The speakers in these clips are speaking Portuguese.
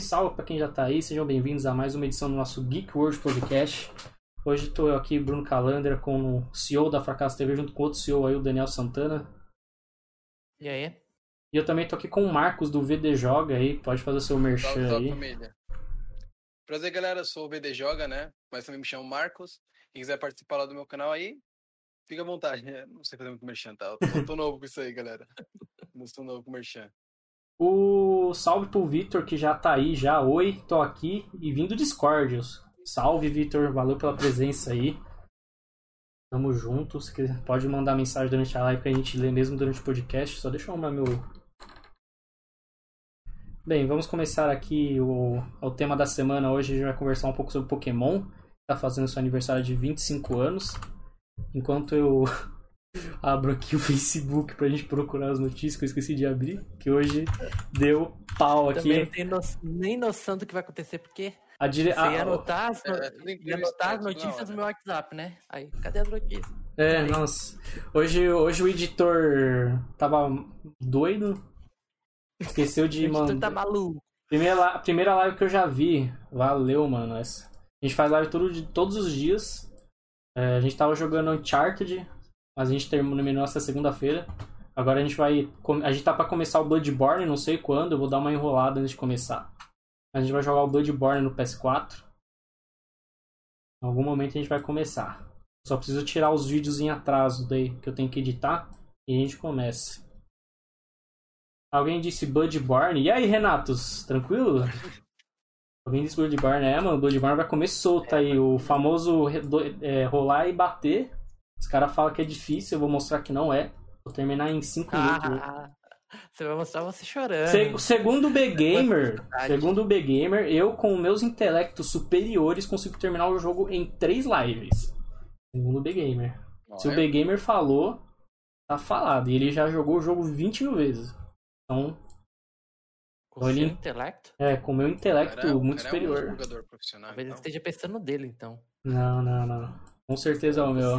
Salve, salve para quem já tá aí, sejam bem-vindos a mais uma edição do nosso Geek World Podcast. Hoje estou eu aqui, Bruno Calandra, com o CEO da Fracasso TV, junto com outro CEO aí, o Daniel Santana. E aí? E eu também tô aqui com o Marcos do VD Joga aí, pode fazer o seu merchan Salve, salve, aí. família. Prazer, galera. Eu sou o BD Joga, né? Mas também me chamo Marcos. Quem quiser participar lá do meu canal aí, fica à vontade. né? Não sei fazer muito merchan, tá? Eu tô, eu tô novo com isso aí, galera. Não sou novo com merchan. O salve pro Vitor que já tá aí, já. Oi, tô aqui e vindo do Discord. Salve, Vitor, valeu pela presença aí. Tamo junto. Se quiser, pode mandar mensagem durante a live que a gente lê mesmo durante o podcast. Só deixa eu arrumar meu. Bem, vamos começar aqui o, o tema da semana. Hoje a gente vai conversar um pouco sobre Pokémon. Tá fazendo seu aniversário de 25 anos. Enquanto eu abro aqui o Facebook pra gente procurar as notícias que eu esqueci de abrir. Que hoje deu pau aqui. Também não tenho no- nem noção do que vai acontecer, porque A dire... você ia anotar as, no- É, ia anotar as notícias no meu WhatsApp, né? Aí, cadê as notícias? É, nossa. Hoje, hoje o editor tava doido. Esqueceu de O editor mandar. tá maluco. Primeira, primeira live que eu já vi. Valeu, mano. essa. A gente faz live todo, todos os dias. É, a gente tava jogando Uncharted, mas a gente terminou essa segunda-feira. Agora a gente vai. A gente tá pra começar o Bloodborne, não sei quando. Eu vou dar uma enrolada antes de começar. A gente vai jogar o Bloodborne no PS4. Em algum momento a gente vai começar. Só preciso tirar os vídeos em atraso daí que eu tenho que editar e a gente começa. Alguém disse Bloodborne. E aí, Renatos? Tranquilo? Alguém disse Bloodborne. É, mano, Bloodborne vai comer solto aí. O famoso é, rolar e bater. Os caras falam que é difícil, eu vou mostrar que não é. Vou terminar em 5 minutos. Ah, você vai mostrar você chorando. Se- segundo o B-Gamer, segundo o B-Gamer, eu com meus intelectos superiores consigo terminar o jogo em 3 lives. Segundo o B-Gamer. Se o B-Gamer falou, tá falado. E ele já jogou o jogo 20 mil vezes. Então, Com seu Olha. intelecto? é, com o meu intelecto cara, o muito cara É um superior. jogador profissional. Talvez ele então. esteja pensando nele, então. Não, não, não. Com certeza é o meu.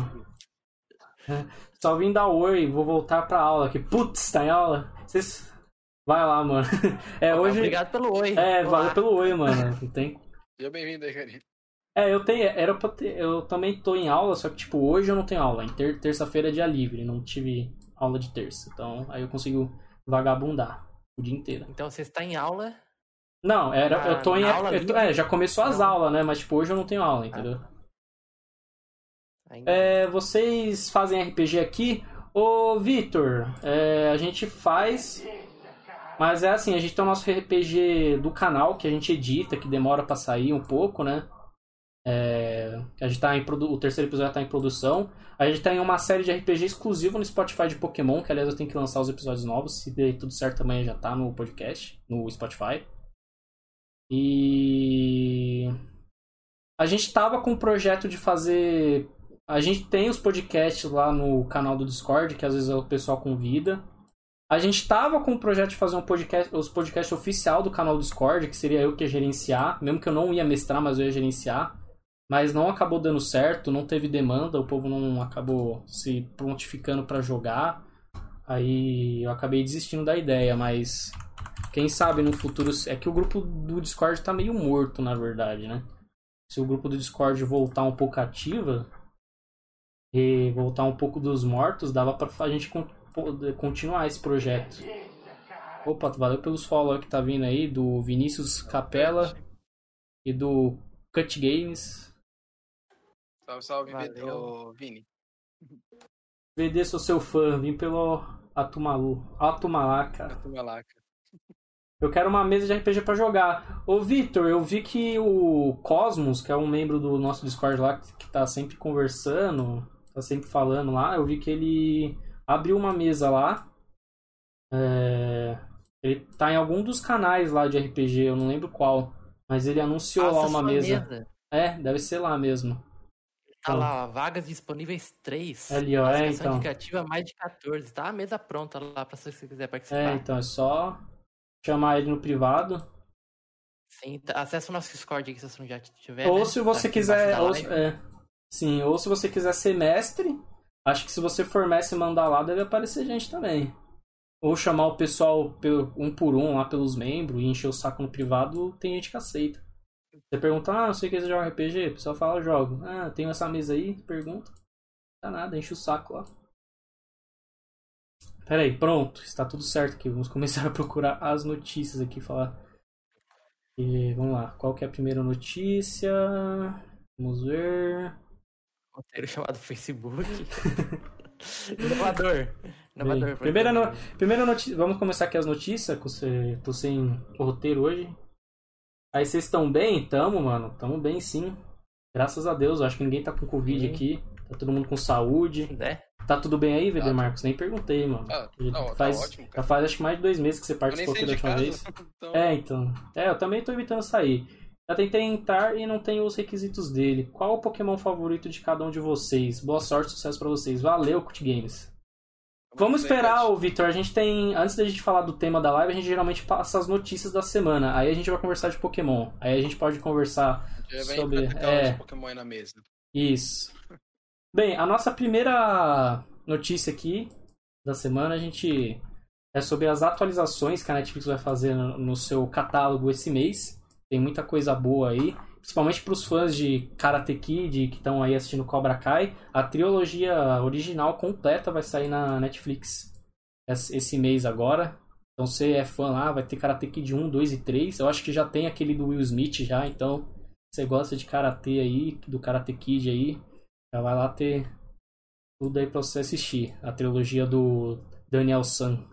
Só vim dar oi, vou voltar pra aula aqui. Putz, tá em aula? Vocês... Vai lá, mano. É, hoje... Obrigado pelo oi. É, Olá. valeu pelo oi, mano. Não tem... Seja bem-vindo aí, carinho. É, eu tenho... Era pra ter... Eu também tô em aula, só que, tipo, hoje eu não tenho aula. Em ter... terça-feira é dia livre, não tive aula de terça. Então, aí eu consigo vagabundar o dia inteiro. Então você está em aula. Não, era... Na- eu tô em... eu? É, já começou as Não. aulas, né? Mas, tipo, hoje eu não tenho aula, entendeu? Ainda. É, vocês fazem RPG aqui? Ô, Vitor, é, a gente faz. Mas é assim, a gente tem o nosso RPG do canal que a gente edita, que demora pra sair um pouco, né? É, a gente tá em produ... O terceiro episódio tá em produção. A gente tem uma série de RPG exclusivo no Spotify de Pokémon, que aliás eu tenho que lançar os episódios novos. Se der tudo certo amanhã já tá no podcast, no Spotify. E. A gente tava com o projeto de fazer a gente tem os podcasts lá no canal do Discord, que às vezes o pessoal convida. A gente tava com o projeto de fazer um podcast, os podcasts oficial do canal do Discord, que seria eu que ia gerenciar, mesmo que eu não ia mestrar, mas eu ia gerenciar. Mas não acabou dando certo, não teve demanda, o povo não acabou se prontificando pra jogar. Aí eu acabei desistindo da ideia, mas quem sabe no futuro é que o grupo do Discord tá meio morto, na verdade, né? Se o grupo do Discord voltar um pouco ativa, e voltar um pouco dos mortos, dava pra a gente con- poder continuar esse projeto. Opa, valeu pelos follow que tá vindo aí, do Vinícius Capella e do Cut Games. Salve, salve, Valeu. Vini. VD, sou seu fã, vim pelo Atumalu. Lá, cara. Eu quero uma mesa de RPG pra jogar. Ô, Vitor, eu vi que o Cosmos, que é um membro do nosso Discord lá, que tá sempre conversando, tá sempre falando lá, eu vi que ele abriu uma mesa lá. É, Ele tá em algum dos canais lá de RPG, eu não lembro qual. Mas ele anunciou lá Faça uma sua mesa. É, deve ser lá mesmo. Tá lá, ó, vagas disponíveis 3. Ali, ó, é, então. indicativa mais de 14. Tá a mesa pronta lá pra se você quiser É, participar. então é só chamar ele no privado. Sim, tá- acessa o nosso Discord aqui se você não já tiver. Ou né? se Tá você aqui quiser. Ou, é, sim, ou se você quiser ser mestre, acho que se você for mestre e mandar lá, deve aparecer gente também. ou chamar o pessoal um por um lá pelos membros e encher o saco no privado, tem gente que aceita. Você pergunta, ah, não sei o que você joga RPG, o pessoal fala, jogo. Ah, tenho essa mesa aí, pergunta. Não dá nada, enche o saco lá. Pera aí, pronto, está tudo certo aqui. Vamos começar a procurar as notícias aqui, falar. E, vamos lá, qual que é a primeira notícia? Vamos ver. Roteiro chamado Facebook. Inovador. Inovador. Bem, primeira, no... primeira notícia. Vamos começar aqui as notícias, você... tô sem o roteiro hoje. Aí vocês estão bem? Tamo, mano. Tamo bem sim. Graças a Deus. Eu acho que ninguém tá com Covid Sim. aqui. Tá todo mundo com saúde. Né? Tá tudo bem aí, VD Tá. Marcos? Nem perguntei, mano. Ah, não, tá faz, ótimo, já faz acho que mais de dois meses que você participou aqui da última vez. Então, É, então. É, eu também tô evitando sair. Já tentei entrar e não tenho os requisitos dele. Qual o Pokémon favorito de cada um de vocês? Boa sorte, sucesso pra vocês. Valeu, Cut Games. Vamos esperar, ô Vitor. A gente tem. Antes da gente falar do tema da live, a gente geralmente passa as notícias da semana. Aí a gente vai conversar de Pokémon. Aí a gente pode conversar Já sobre- é. Pokémon aí na mesa. Isso. Bem, a nossa primeira notícia aqui da semana, a gente é sobre as atualizações que a Netflix vai fazer no seu catálogo esse mês. Tem muita coisa boa aí, principalmente para os fãs de Karate Kid que estão aí assistindo Cobra Kai. A trilogia original completa vai sair na Netflix esse mês agora. Então você é fã lá, vai ter Karate Kid 1, 2 e 3. Eu acho que já tem aquele do Will Smith já, então você gosta de Karate aí, do Karate Kid aí, já vai lá ter tudo aí pra você assistir. A trilogia do Daniel San.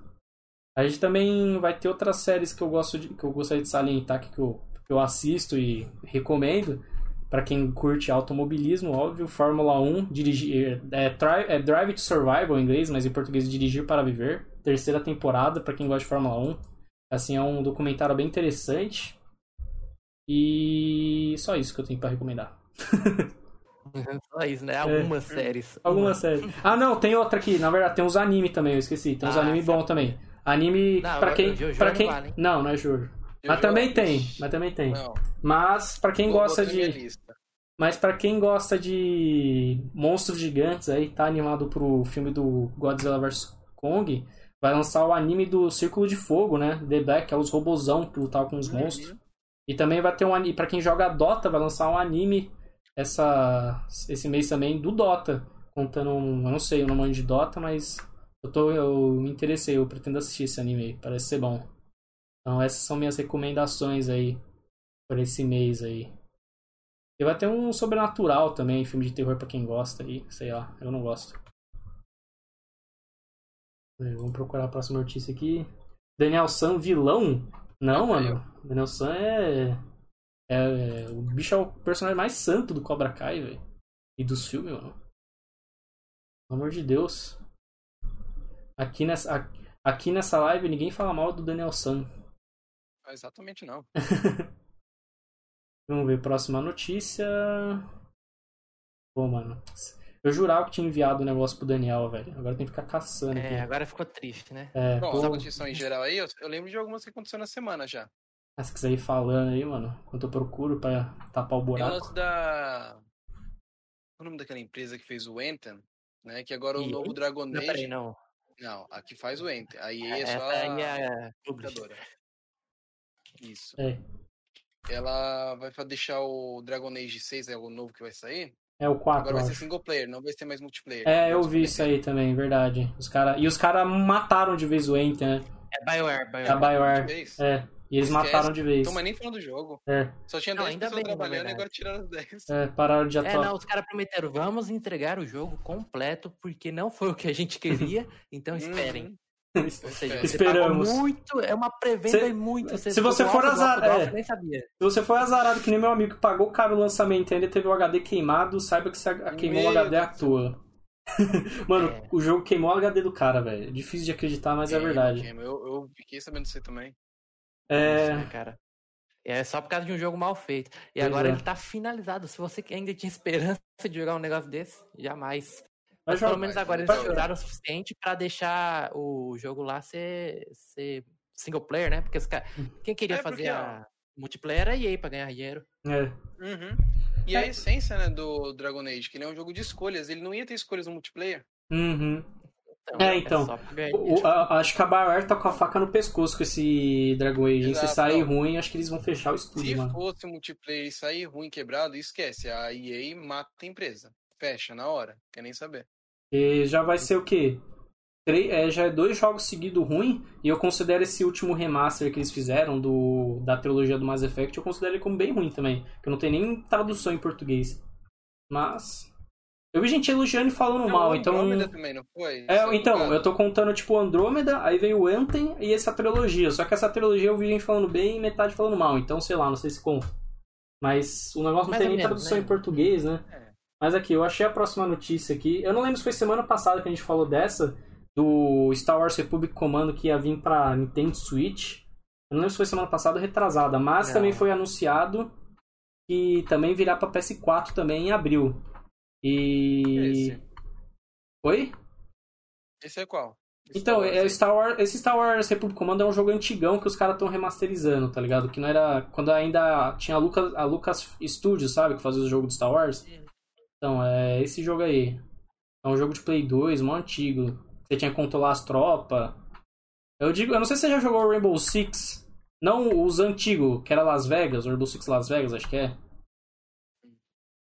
A gente também vai ter outras séries que eu gosto de, que eu gostaria de salientar que eu, eu assisto e recomendo. Pra quem curte automobilismo, óbvio, Fórmula 1, dirigir, é, é Drive to Survival em inglês, mas em português Dirigir para Viver. Terceira temporada, pra quem gosta de Fórmula 1. Assim, é um documentário bem interessante. E só isso que eu tenho pra recomendar. Só isso, né? Algumas séries. Alguma Uma. série. Ah, não, tem outra aqui. Na verdade, tem uns anime também, eu esqueci. Tem uns Ah, anime bom também. Anime Não, pra quem, Jojo para não quem, vale, hein? não, não é Jojo. Mas também tem, mas também tem. Não, Mas pra quem gosta de, mas para quem gosta de monstros gigantes aí, tá animado pro filme do Godzilla vs Kong, vai lançar o anime do Círculo de Fogo, né? The Black, que é os robozão que lutavam com os Uhum. monstros. E também vai ter um anime, pra quem joga Dota, vai lançar um anime essa, esse mês também do Dota. Contando um, eu não sei o nome de Dota, mas eu, tô, eu me interessei, eu pretendo assistir esse anime parece ser bom. Então essas são minhas recomendações aí por esse mês aí. E vai ter um sobrenatural também, filme de terror pra quem gosta aí, sei lá, eu não gosto. É, Vamos procurar a próxima notícia aqui. Daniel San, vilão? Não, mano. Daniel San é. É. O bicho é o personagem mais santo do Cobra Kai, velho. E dos filmes, mano. Pelo amor de Deus. Aqui nessa, aqui nessa live ninguém fala mal do Daniel San. Exatamente não. Vamos ver, próxima notícia. Pô, mano. Eu jurava que tinha enviado o negócio pro Daniel, velho. Agora tem que ficar caçando aqui. É, agora ficou triste, né? É, Bom, tô... essa notícia em geral aí, eu, eu lembro de algumas que aconteceram na semana já. Ah, se quiser ir falando aí, mano, enquanto eu procuro pra tapar o Tem o buraco. lance da. Qual o nome daquela empresa que fez o Anthem, né? Que agora o EA? novo Dragon Não, Age. peraí, não. Não, a que faz o Anthem. A EA é Essa só aí a é a publisher. publicadora. Isso. É, Ela vai deixar o Dragon Age 6, é o novo que vai sair. é o 4, Agora vai ser acho. single player, não vai ser mais multiplayer. É, eu vi isso aí também, verdade. Os cara... E os caras mataram de vez o Ent, né? É BioWare, A BioWare. BioWare. Fez. É, e eles Esquece. mataram de vez. Então, mas nem falando do jogo. É, Só tinha Não, 10 ainda pessoas bem, trabalhando e agora tiraram as 10. é, pararam de É, atuar. não, os caras prometeram, vamos entregar o jogo completo, porque não foi o que a gente queria, então esperem. Seja, Espera. você Esperamos. muito, é uma pré-venda e muito. se você for alto, azar- alto, alto, é. nem sabia. Se você foi azarado que nem meu amigo que pagou caro o lançamento e ainda teve o HD queimado, saiba que a- queimou o Meu HD à toa. Mano, É. o jogo queimou o HD do cara, velho. É Difícil de acreditar, mas é Queima, verdade. Eu, eu fiquei sabendo disso aí também. É. Isso, né, cara? É só por causa de um jogo mal feito. E Pois agora é. ele tá finalizado. Se você ainda tinha esperança de jogar um negócio desse, jamais. Mas pelo jogar- menos agora eles jogar. choraram o suficiente pra deixar o jogo lá ser, ser single player, né? Porque os caras. Quem queria É, porque, fazer ó, a multiplayer era a EA pra ganhar dinheiro. É. Uhum. E a essência, né, do Dragon Age, que ele é um jogo de escolhas, ele não ia ter escolhas no multiplayer. Uhum. Então, É, então. ganhar O- a- acho que a BioWare tá com a faca no pescoço com esse Dragon Age. hein? Se Exato, sair não. ruim, acho que eles vão fechar o Se estúdio, mano. fosse multiplayer e sair ruim, quebrado, esquece. A EA mata a empresa. Fecha na hora. Quer nem saber. E já vai ser o quê? Três, é, já é dois jogos seguidos ruim, e eu considero esse último remaster que eles fizeram do, da trilogia do Mass Effect, eu considero ele como bem ruim também. Que não tem nem tradução em português. Mas. Eu vi gente elogiando e falando Não, mal, o então. Andrômeda também, não foi? É, Saiu então, eu tô contando tipo Andrômeda, aí veio o Anthem e essa trilogia. Só que essa trilogia eu vi gente falando bem e metade falando mal, então sei lá, não sei se conta. Mas o negócio não Mais tem nem menos, tradução né? em português, né? É. Mas aqui, eu achei a próxima notícia aqui. Eu não lembro se foi semana passada que a gente falou dessa, do Star Wars Republic Commando que ia vir pra Nintendo Switch. Eu não lembro se foi semana passada ou retrasada, mas Não. também foi anunciado que também virá pra PS4 também em abril. E. Esse. Oi? Esse é qual? Esse Então, Star Wars é. Star Wars, esse Star Wars Republic Commando é um jogo antigão que os caras estão remasterizando, tá ligado? Que não era. Quando ainda tinha a Lucas, a Lucas Studios, sabe? Que fazia o jogo do Star Wars. Então, é esse jogo aí. É um jogo de Play 2, mó antigo. Você tinha que controlar as tropas. Eu digo, eu não sei se você já jogou Rainbow Six. Não os antigos, que era Las Vegas, o Rainbow Six Las Vegas, acho que é.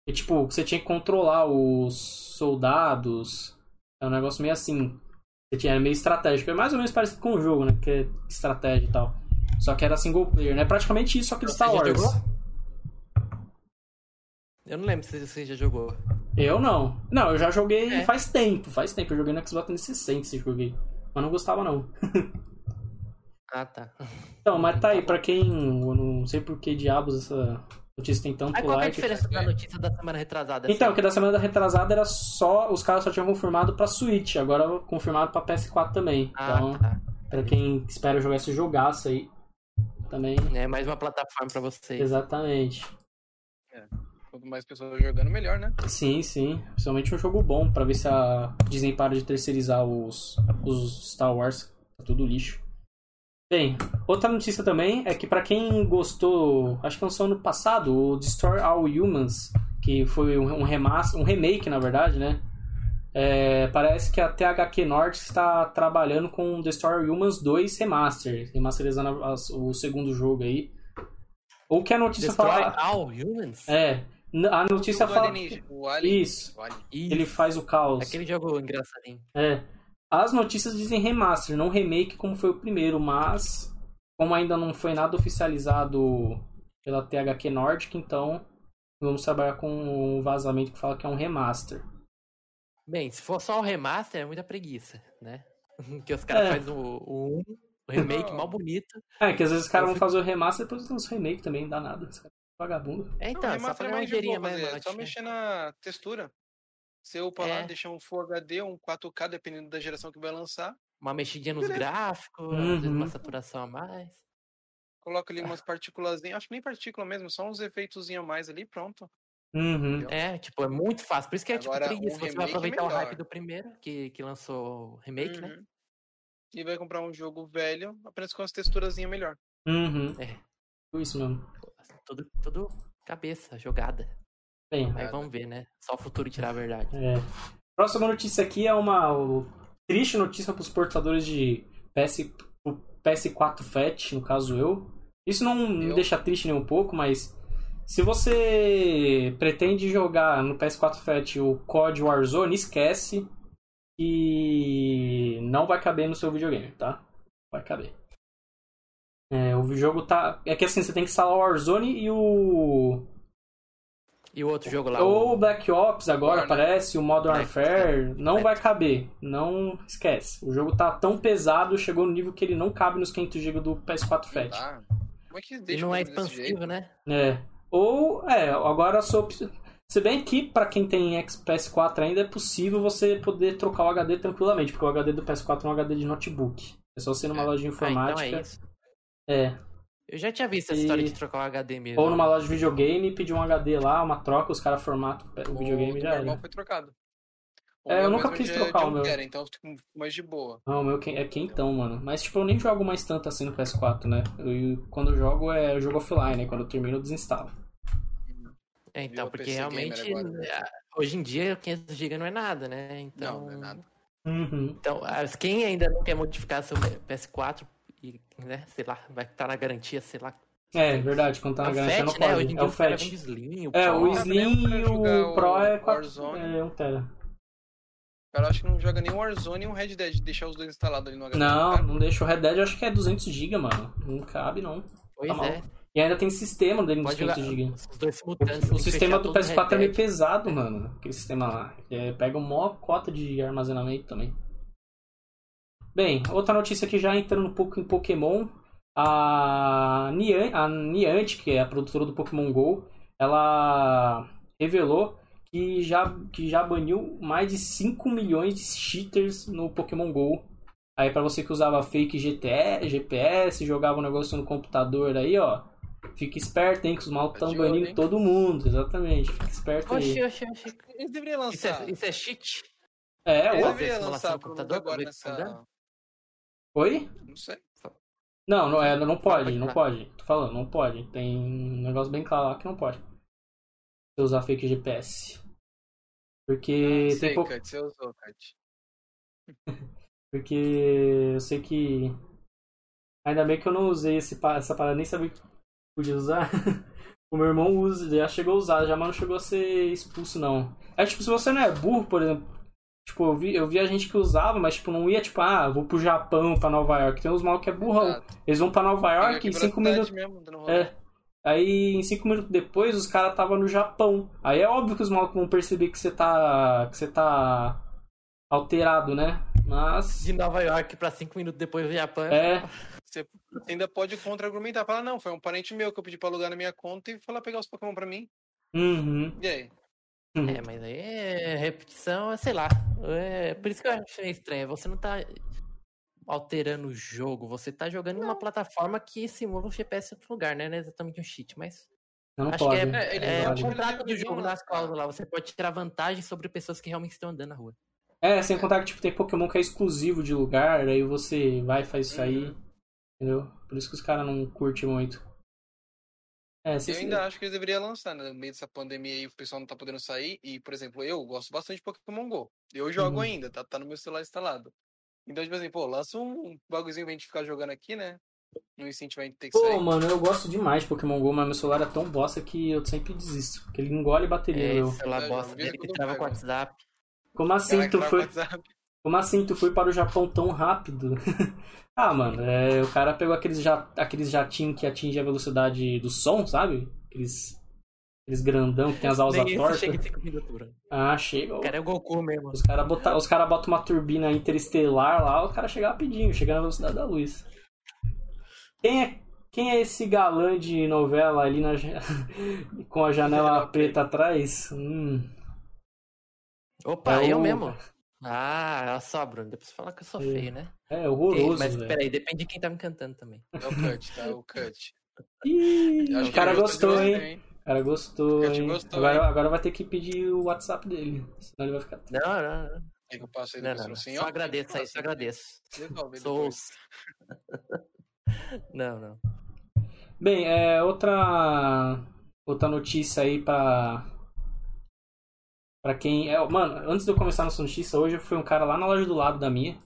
E tipo, você tinha que controlar os soldados. É um negócio meio assim. Você tinha era meio estratégico. É mais ou menos parecido com o jogo, né? Que é estratégia e tal. Só que era single player, né? Praticamente isso, só que de Star Wars. Eu não lembro se você já jogou. Eu não. Não, eu já joguei É. faz tempo, faz tempo. Eu joguei no Xbox 360 se joguei. Mas não gostava não. Ah, tá. Então, mas tá aí, pra quem. Eu não sei por que diabos essa notícia tem tanto Aí qual que é a like. diferença da notícia da semana retrasada? Então, assim? que da semana retrasada era só. Os caras só tinham confirmado pra Switch, agora confirmado pra PS4 também. Ah, então, tá. pra quem espera jogar esse jogaço aí. Também. É mais uma plataforma pra vocês. Exatamente. Quanto mais pessoas jogando, melhor, né? Sim, sim. Principalmente um jogo bom, pra ver se a Disney para de terceirizar os, os Star Wars. Tá tudo lixo. Bem, outra notícia também é que pra quem gostou, acho que lançou ano passado, o Destroy All Humans, que foi um, remaster, um remake, na verdade, né? É, parece que a THQ Nordic está trabalhando com Destroy All Humans 2 Remaster, remasterizando as- o segundo jogo aí. Ou que a notícia Destroy fala... all humans? É, a notícia O fala... alienígena, o alien, Isso. o alien. Ele faz o caos. Aquele jogo engraçadinho. É. As notícias dizem remaster, não remake como foi o primeiro, mas como ainda não foi nada oficializado pela THQ Nordic, então vamos trabalhar com um vazamento que fala que é um remaster. Bem, se for só o remaster, é muita preguiça, né? que os caras É. fazem o, o, um, o remake mal bonito. É, que às vezes os caras vão fazer o remaster e depois lançam o remake também, não dá nada. É vagabundo. É, Não, então, só pra é ganhar um mais de boa mesmo. é só acho. mexer na textura. Você upa lá, É. deixa um Full HD, um 4K, dependendo da geração que vai lançar. Uma mexidinha nos Beleza. gráficos, Uhum. uma saturação a mais. Coloca ali umas partículas, acho que nem partícula mesmo, só uns efeitos a mais ali, pronto. Uhum. É, tipo, é muito fácil. Por isso que é Agora, tipo preguiça. um Você vai é aproveitar o hype do primeiro, que, que lançou o remake, né? Uhum. E vai comprar um jogo velho, apenas com as texturazinhas melhor. Uhum. É. Isso mesmo. Tudo, tudo cabeça, jogada. Bem, Aí Jogada. vamos ver, né? Só o futuro tirar a verdade. É. Próxima notícia aqui é uma o- triste notícia para os portadores de PS, o PS4 Fat, no caso eu. Isso não me Eu? deixa triste nem um pouco, mas se você pretende jogar no PS4 Fat o COD Warzone, esquece que não vai caber no seu videogame, tá? Vai caber. É, o jogo tá. É que assim, você tem que instalar o Warzone e o. E o outro jogo lá? Ou o. Black Ops agora War, né? parece, o Modern Black Warfare, não Black. vai caber. Não esquece. O jogo tá tão pesado, chegou no nível que ele não cabe nos 500 GB do PS4 Fat. Tá? Como é que E deixa não o é expansivo, né? É. Ou, é, agora a sua opção. Se bem que, pra quem tem X- PS4 ainda, é possível você poder trocar o HD tranquilamente, porque o HD do PS4 é um HD de notebook. É só você ir numa É. loja de Ah, informática. então é isso. É. Eu já tinha visto essa E- história de trocar o HD mesmo. Ou numa loja de videogame, pedir um HD lá, uma troca, os caras formatam o videogame O e já era. foi trocado. O É, eu nunca quis trocar é o meu. Junker, então fica mais de boa. Não, o meu que- é quentão, mano. Mas, tipo, eu nem jogo mais tanto assim no PS4, né? Eu, quando eu jogo, é eu jogo offline, né? Quando eu termino, eu desinstalo. É, então, Virou porque realmente, agora. é, hoje em dia, 500 GB não é nada, né? Então, Não, não é nada. Uhum. Então, as- quem ainda não quer modificar seu PS4 e, né, sei lá, vai estar na garantia, sei lá. É, verdade, quando tá na é o garantia não né? Hoje pode. em É o caras FAT. vendem Slim, o É, Pro. o Slim pra e o Pro é o 4, Warzone. é 1 tera. O cara acho que não joga nem o Warzone e um Red Dead, deixar os dois instalados ali no HD. Não, cara. não deixa. O Red Dead eu acho que é 200 GB, mano. Não cabe, não. Pois tá é. E ainda tem sistema dele nos Pode jogar 500 GB. O, o sistema do PS4 é meio pesado, mano. Aquele sistema lá. É, pega uma maior cota de armazenamento também. Bem, outra notícia aqui já entrando um pouco em Pokémon. A, Nian, a Niantic, que é a produtora do Pokémon GO, ela revelou que já, que já baniu mais de 5 milhões de cheaters no Pokémon GO. Aí pra você que usava fake GTE, GPS, jogava um negócio no computador aí, ó. Fica esperto, hein, que os malucos Tá estão olho, banindo hein? todo mundo, exatamente. Fica esperto aí. Oxi, oxi, oxi. Eles deveriam Isso lançar. é, isso é cheat? É, Eles ô, Ué, deveriam lançar no pro computador, agora tá nessa. Oi? Não sei. Não, não, é, não pode, não pode. Tô falando, não pode. Tem um negócio bem claro lá que não pode. Você usar fake GPS. Porque Ah, tem sei, pouco. Você usou, Kurt. Porque eu sei que. Ainda bem que eu não usei esse, essa parada, nem sabia que podia usar. o meu irmão usa, já chegou a usar, já, mas não chegou a ser expulso, não. É tipo, se você não é burro, por exemplo. Tipo, eu vi, eu vi a gente que usava, mas tipo, não ia tipo, ah, vou pro Japão, pra Nova York. Tem uns mal que é burrão. Exato. Eles vão pra Nova York e pela cinco minutos. Mesmo. É. Aí, em cinco minutos depois, os caras estavam no Japão. Aí é óbvio que os malucos vão perceber que você tá. que você tá alterado, né? Mas. De Nova York pra cinco minutos depois do Japão. É. Você ainda pode contra-argumentar. Falar, não, foi um parente meu que eu pedi pra alugar na minha conta e falar pegar os Pokémon pra mim. Uhum. E aí? É, mas aí é repetição, é, sei lá. É, por isso que eu acho meio estranho. Você não tá alterando o jogo, você tá jogando em uma plataforma que simula o GPS em outro lugar, né? Não é exatamente um cheat, mas. Não acho pode. que é, É, ele é não o contrato do jogo nas cláusulas lá. Você pode tirar vantagem sobre pessoas que realmente estão andando na rua. É, sem contar que tipo, tem Pokémon que é exclusivo de lugar, aí você vai e faz isso aí. Uhum. Entendeu? Por isso que os caras não curtem muito. É, Eu ainda acho que eles deveriam lançar, né? No meio dessa pandemia aí, o pessoal não tá podendo sair. E, por exemplo, eu gosto bastante de Pokémon GO. Eu jogo Uhum. ainda, tá, tá no meu celular instalado. Então, tipo assim, pô, lança um bagulhozinho pra gente ficar jogando aqui, né? Não incentivar a gente ter que Pô, sair. mano, eu gosto demais de Pokémon GO, mas meu celular é tão bosta que eu sempre desisto. Porque ele engole bateria, É, meu. celular Eu bosta dele que trava com o. WhatsApp. Como assim Caraca, tu foi. WhatsApp. Como assim tu foi para o Japão tão rápido? ah, mano, é, o cara pegou aqueles, ja, aqueles jatinhos que atingem a velocidade do som, sabe? Aqueles, aqueles grandão que tem as esse tortas. chega em cinco minutos, Bruno. Ah, chega. O cara é o Goku mesmo. Os caras botam os cara botam uma turbina interestelar lá, o cara chega rapidinho, chega na velocidade da luz. Quem é, quem é esse galã de novela ali na, com a janela Janela preta atrás? Hum, Opa, É eu o- mesmo. Ah, olha só, Bruno. Depois você fala que eu sou É. feio, né? é horroroso, Mas velho. peraí, depende de quem tá me cantando também. É o Cut, tá? O Cut. Ih, o cara gostou, de hein? O cara gostou, hein? gostou, agora, hein? agora vai ter que pedir o WhatsApp dele. Senão ele vai ficar. Não, não, não. Aí que eu passo aí não, não, no não. senhor. Só agradeço aí, só agradeço. Sou. não, não. Bem, é, outra outra notícia aí pra para quem é, mano, antes de eu começar nessa notícia, hoje foi um cara lá na loja do lado da minha,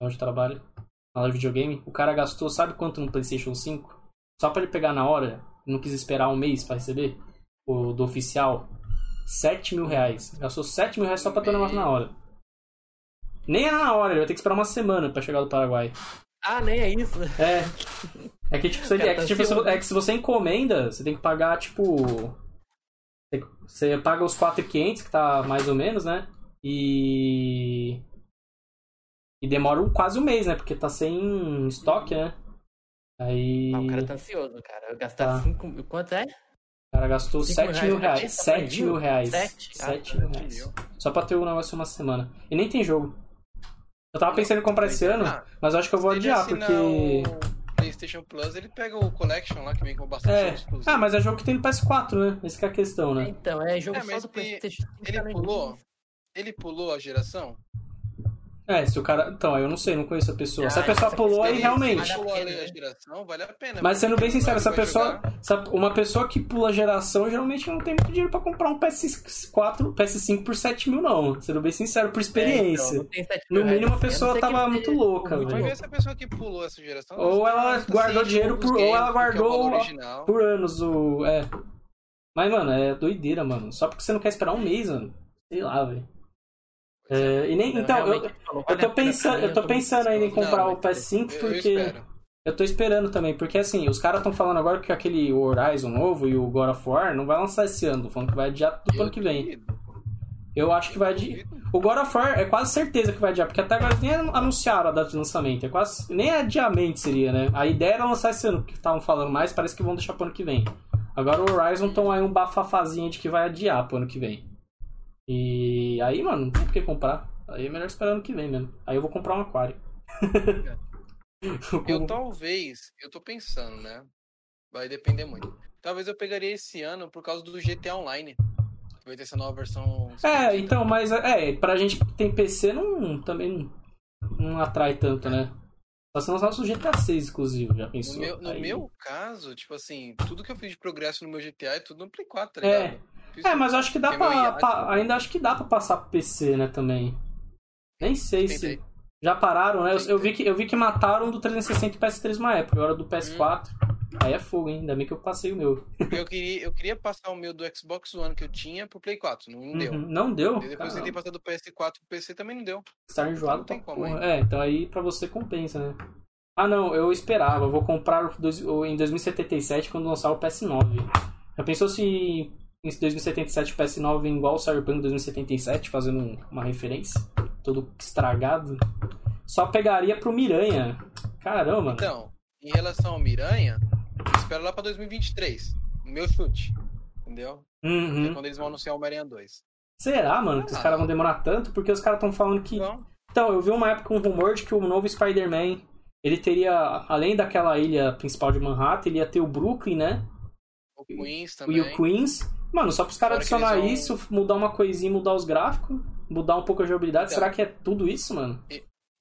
onde eu trabalho, na loja de videogame. O cara gastou, sabe quanto no PlayStation 5? Só pra ele pegar na hora, não quis esperar um mês pra receber o do oficial. 7 mil reais. Gastou 7 mil reais só pra ter o negócio na hora. Nem é na hora, ele vai ter que esperar uma semana pra chegar do Paraguai. Ah, nem é isso. É. É que, tipo, você, é, que, tipo, é que se você encomenda, você tem que pagar, tipo. Você- paga os 4,500, que tá mais ou menos, né? E. E demora um- quase um mês, né? Porque tá sem estoque, né? Aí. Ah, o cara o tá ansioso, cara. Gastar Tá. 5 Quanto é? cara gastou cinco 7 mil reais, reais. tá 7 mil reais. Sete? Ah, 7 mil reais. Só pra ter o negócio uma semana. E nem tem jogo. Eu tava pensando em comprar esse ano, Ah, mas eu acho que eu vou adiar, porque. PlayStation Plus, ele pega o Collection lá, que vem com bastante É. Ah, mas é jogo que tem no PS4, né? Essa que é a questão, né? Então, é jogo É, só do que PlayStation. ele no pulou? Ele pulou a geração? É, se o cara. Então, eu não sei, não conheço a pessoa. se a Ah, pessoa essa pulou aí, realmente. Se pulou a ali a pena, geração, vale a pena. Mas sendo bem sincero, essa pessoa, essa- uma pessoa que pula geração geralmente não tem muito dinheiro pra comprar um PS4, PS5 por 7 mil, não. Sendo bem sincero, por É, experiência. então, tem sete No mínimo, a pessoa tava muito louca, muito Vai velho. ver se a pessoa que pulou essa geração. Ou ela guardou dinheiro por- ou games, ela do que é o guardou original. Por anos, o. É. Mas, mano, é doideira, mano. Só porque você não quer esperar um mês, mano. Sei lá, velho. É, e nem, então, eu, falou, eu tô pensando, eu tô pensando ainda em comprar o PS5 Eu- eu porque. Eu tô esperando também, porque assim, os caras estão falando agora que aquele Horizon novo e o God of War não vai lançar esse ano, tô falando que vai adiar do ano que vem. Eu acho que vai adiar. O God of War é quase certeza que vai adiar, porque até agora nem anunciaram a data de lançamento, é quase. Nem adiamento seria, né? A ideia era lançar esse ano, porque estavam falando mais, parece que vão deixar pro ano que vem. Agora o Horizon estão aí um bafafazinho de que vai adiar pro ano que vem. E aí, mano, não tem por que comprar. Aí é melhor esperar ano que vem mesmo. Aí eu vou comprar um aquário. Eu talvez, eu tô pensando, né? Vai depender muito. Talvez eu pegaria esse ano por causa do GTA Online. que Vai ter essa nova versão. É, então, mas é, pra gente que tem PC não, também não, atrai tanto, né? Só se lançar o GTA 6, inclusive, já No pensou? meu, no Aí- meu caso, tipo assim, tudo que eu fiz de progresso no meu GTA é tudo no Play 4, tá É. ligado? Fiz É, mas eu acho que dá pra, iate. pa- Ainda acho que dá pra passar pro PC, né, também. Nem sei se. Já pararam, né? Eu, eu vi que, eu vi que mataram do 360 e PS3 uma época, agora do PS4. Hum. Aí é fogo, hein? Ainda bem que eu passei o meu. Eu queria, eu queria passar o meu do Xbox One que eu tinha pro Play 4, não, não deu. Uhum. Não deu? E depois tentei passar do PS4 pro PC também não deu. Estar enjoado não tem pra como, porra. É, então aí pra você compensa, né? Ah, não, eu esperava. Eu vou comprar em 2077 quando lançar o PS9. Já pensou se em 2077 o PS9 vem igual o Cyberpunk 2077, fazendo um- uma referência? Todo estragado. Só pegaria pro Miranha. Caramba. Então, em relação ao Miranha, eu espero lá pra 2023. O meu chute. Entendeu? Que é Uhum. quando eles vão anunciar o Homem-Aranha 2. Será, mano, que os Ah. caras vão demorar tanto? Porque os caras estão falando que. Então, Então, eu vi uma época um rumor de que o novo Spider-Man, ele teria, além daquela ilha principal de Manhattan, ele ia ter o Brooklyn, né? o Queens E também. o Queens. Mano, só pros caras adicionar vão- isso, mudar uma coisinha, mudar os gráficos, mudar um pouco a jogabilidade. Então. Será que é tudo isso, mano?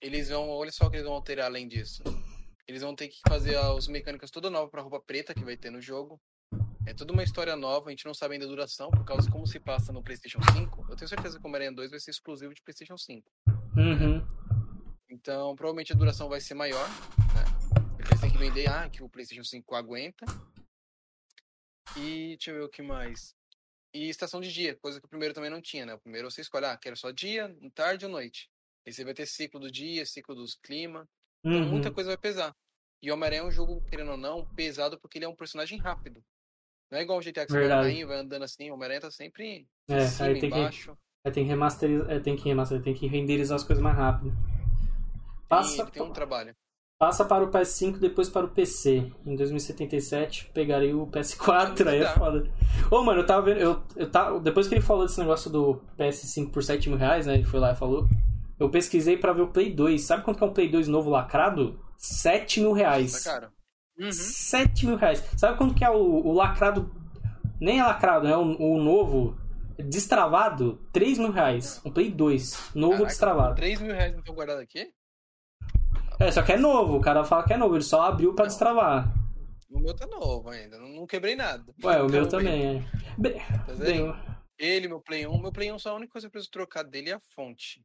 Eles vão, olha só o que eles vão alterar além disso. Eles vão ter que fazer as mecânicas toda nova pra roupa preta que vai ter no jogo. É toda uma história nova, a gente não sabe ainda a duração, por causa de como se passa no PlayStation 5. Eu tenho certeza que o Homem-Aranha 2 vai ser exclusivo de PlayStation 5. Uhum. Então, provavelmente a duração vai ser maior, né? Eles têm que vender, ah, que o PlayStation 5 aguenta. E deixa eu ver o que mais. E estação de dia, coisa que o primeiro também não tinha, né? O primeiro você escolhe, ah, quero só dia, tarde ou noite. Aí você vai ter ciclo do dia, ciclo dos clima. Então Uhum. muita coisa vai pesar. E o Homem-Aranha é um jogo, querendo ou não, pesado porque ele é um personagem rápido. Não é igual o GTA que você vai vai andando assim, o Homem-Aranha tá sempre em É, cima, aí tem que, embaixo. aí tem que remasterizar, é, tem que remasterizar, tem que renderizar as coisas mais rápido. Tem, Passa, ele tem um trabalho. Passa para o PS5, depois para o PC. Em 2077 pegarei o PS4, aí é foda. Ô, mano, eu tava vendo. Eu, eu tava, depois que ele falou desse negócio do PS5 por 7 mil reais, né? Ele foi lá e falou. Eu pesquisei pra ver o Play 2. Sabe quanto que é um Play 2 novo lacrado? 7 mil reais. Tá caro. Uhum. 7 mil reais. Sabe quanto que é o, o lacrado? Nem é lacrado, né? O, o novo. Destravado, 3 mil reais. Um Play 2. Novo Caraca, destravado. 3 mil reais não tô guardado aqui? É, só que é novo. O cara fala que é novo. Ele só abriu pra destravar. O meu tá novo ainda, não, não quebrei nada. Ué, o meu também é. Bem, Tá vendo? bem, Ele, meu Play 1, meu Play 1 só a única coisa que eu preciso trocar dele é a fonte.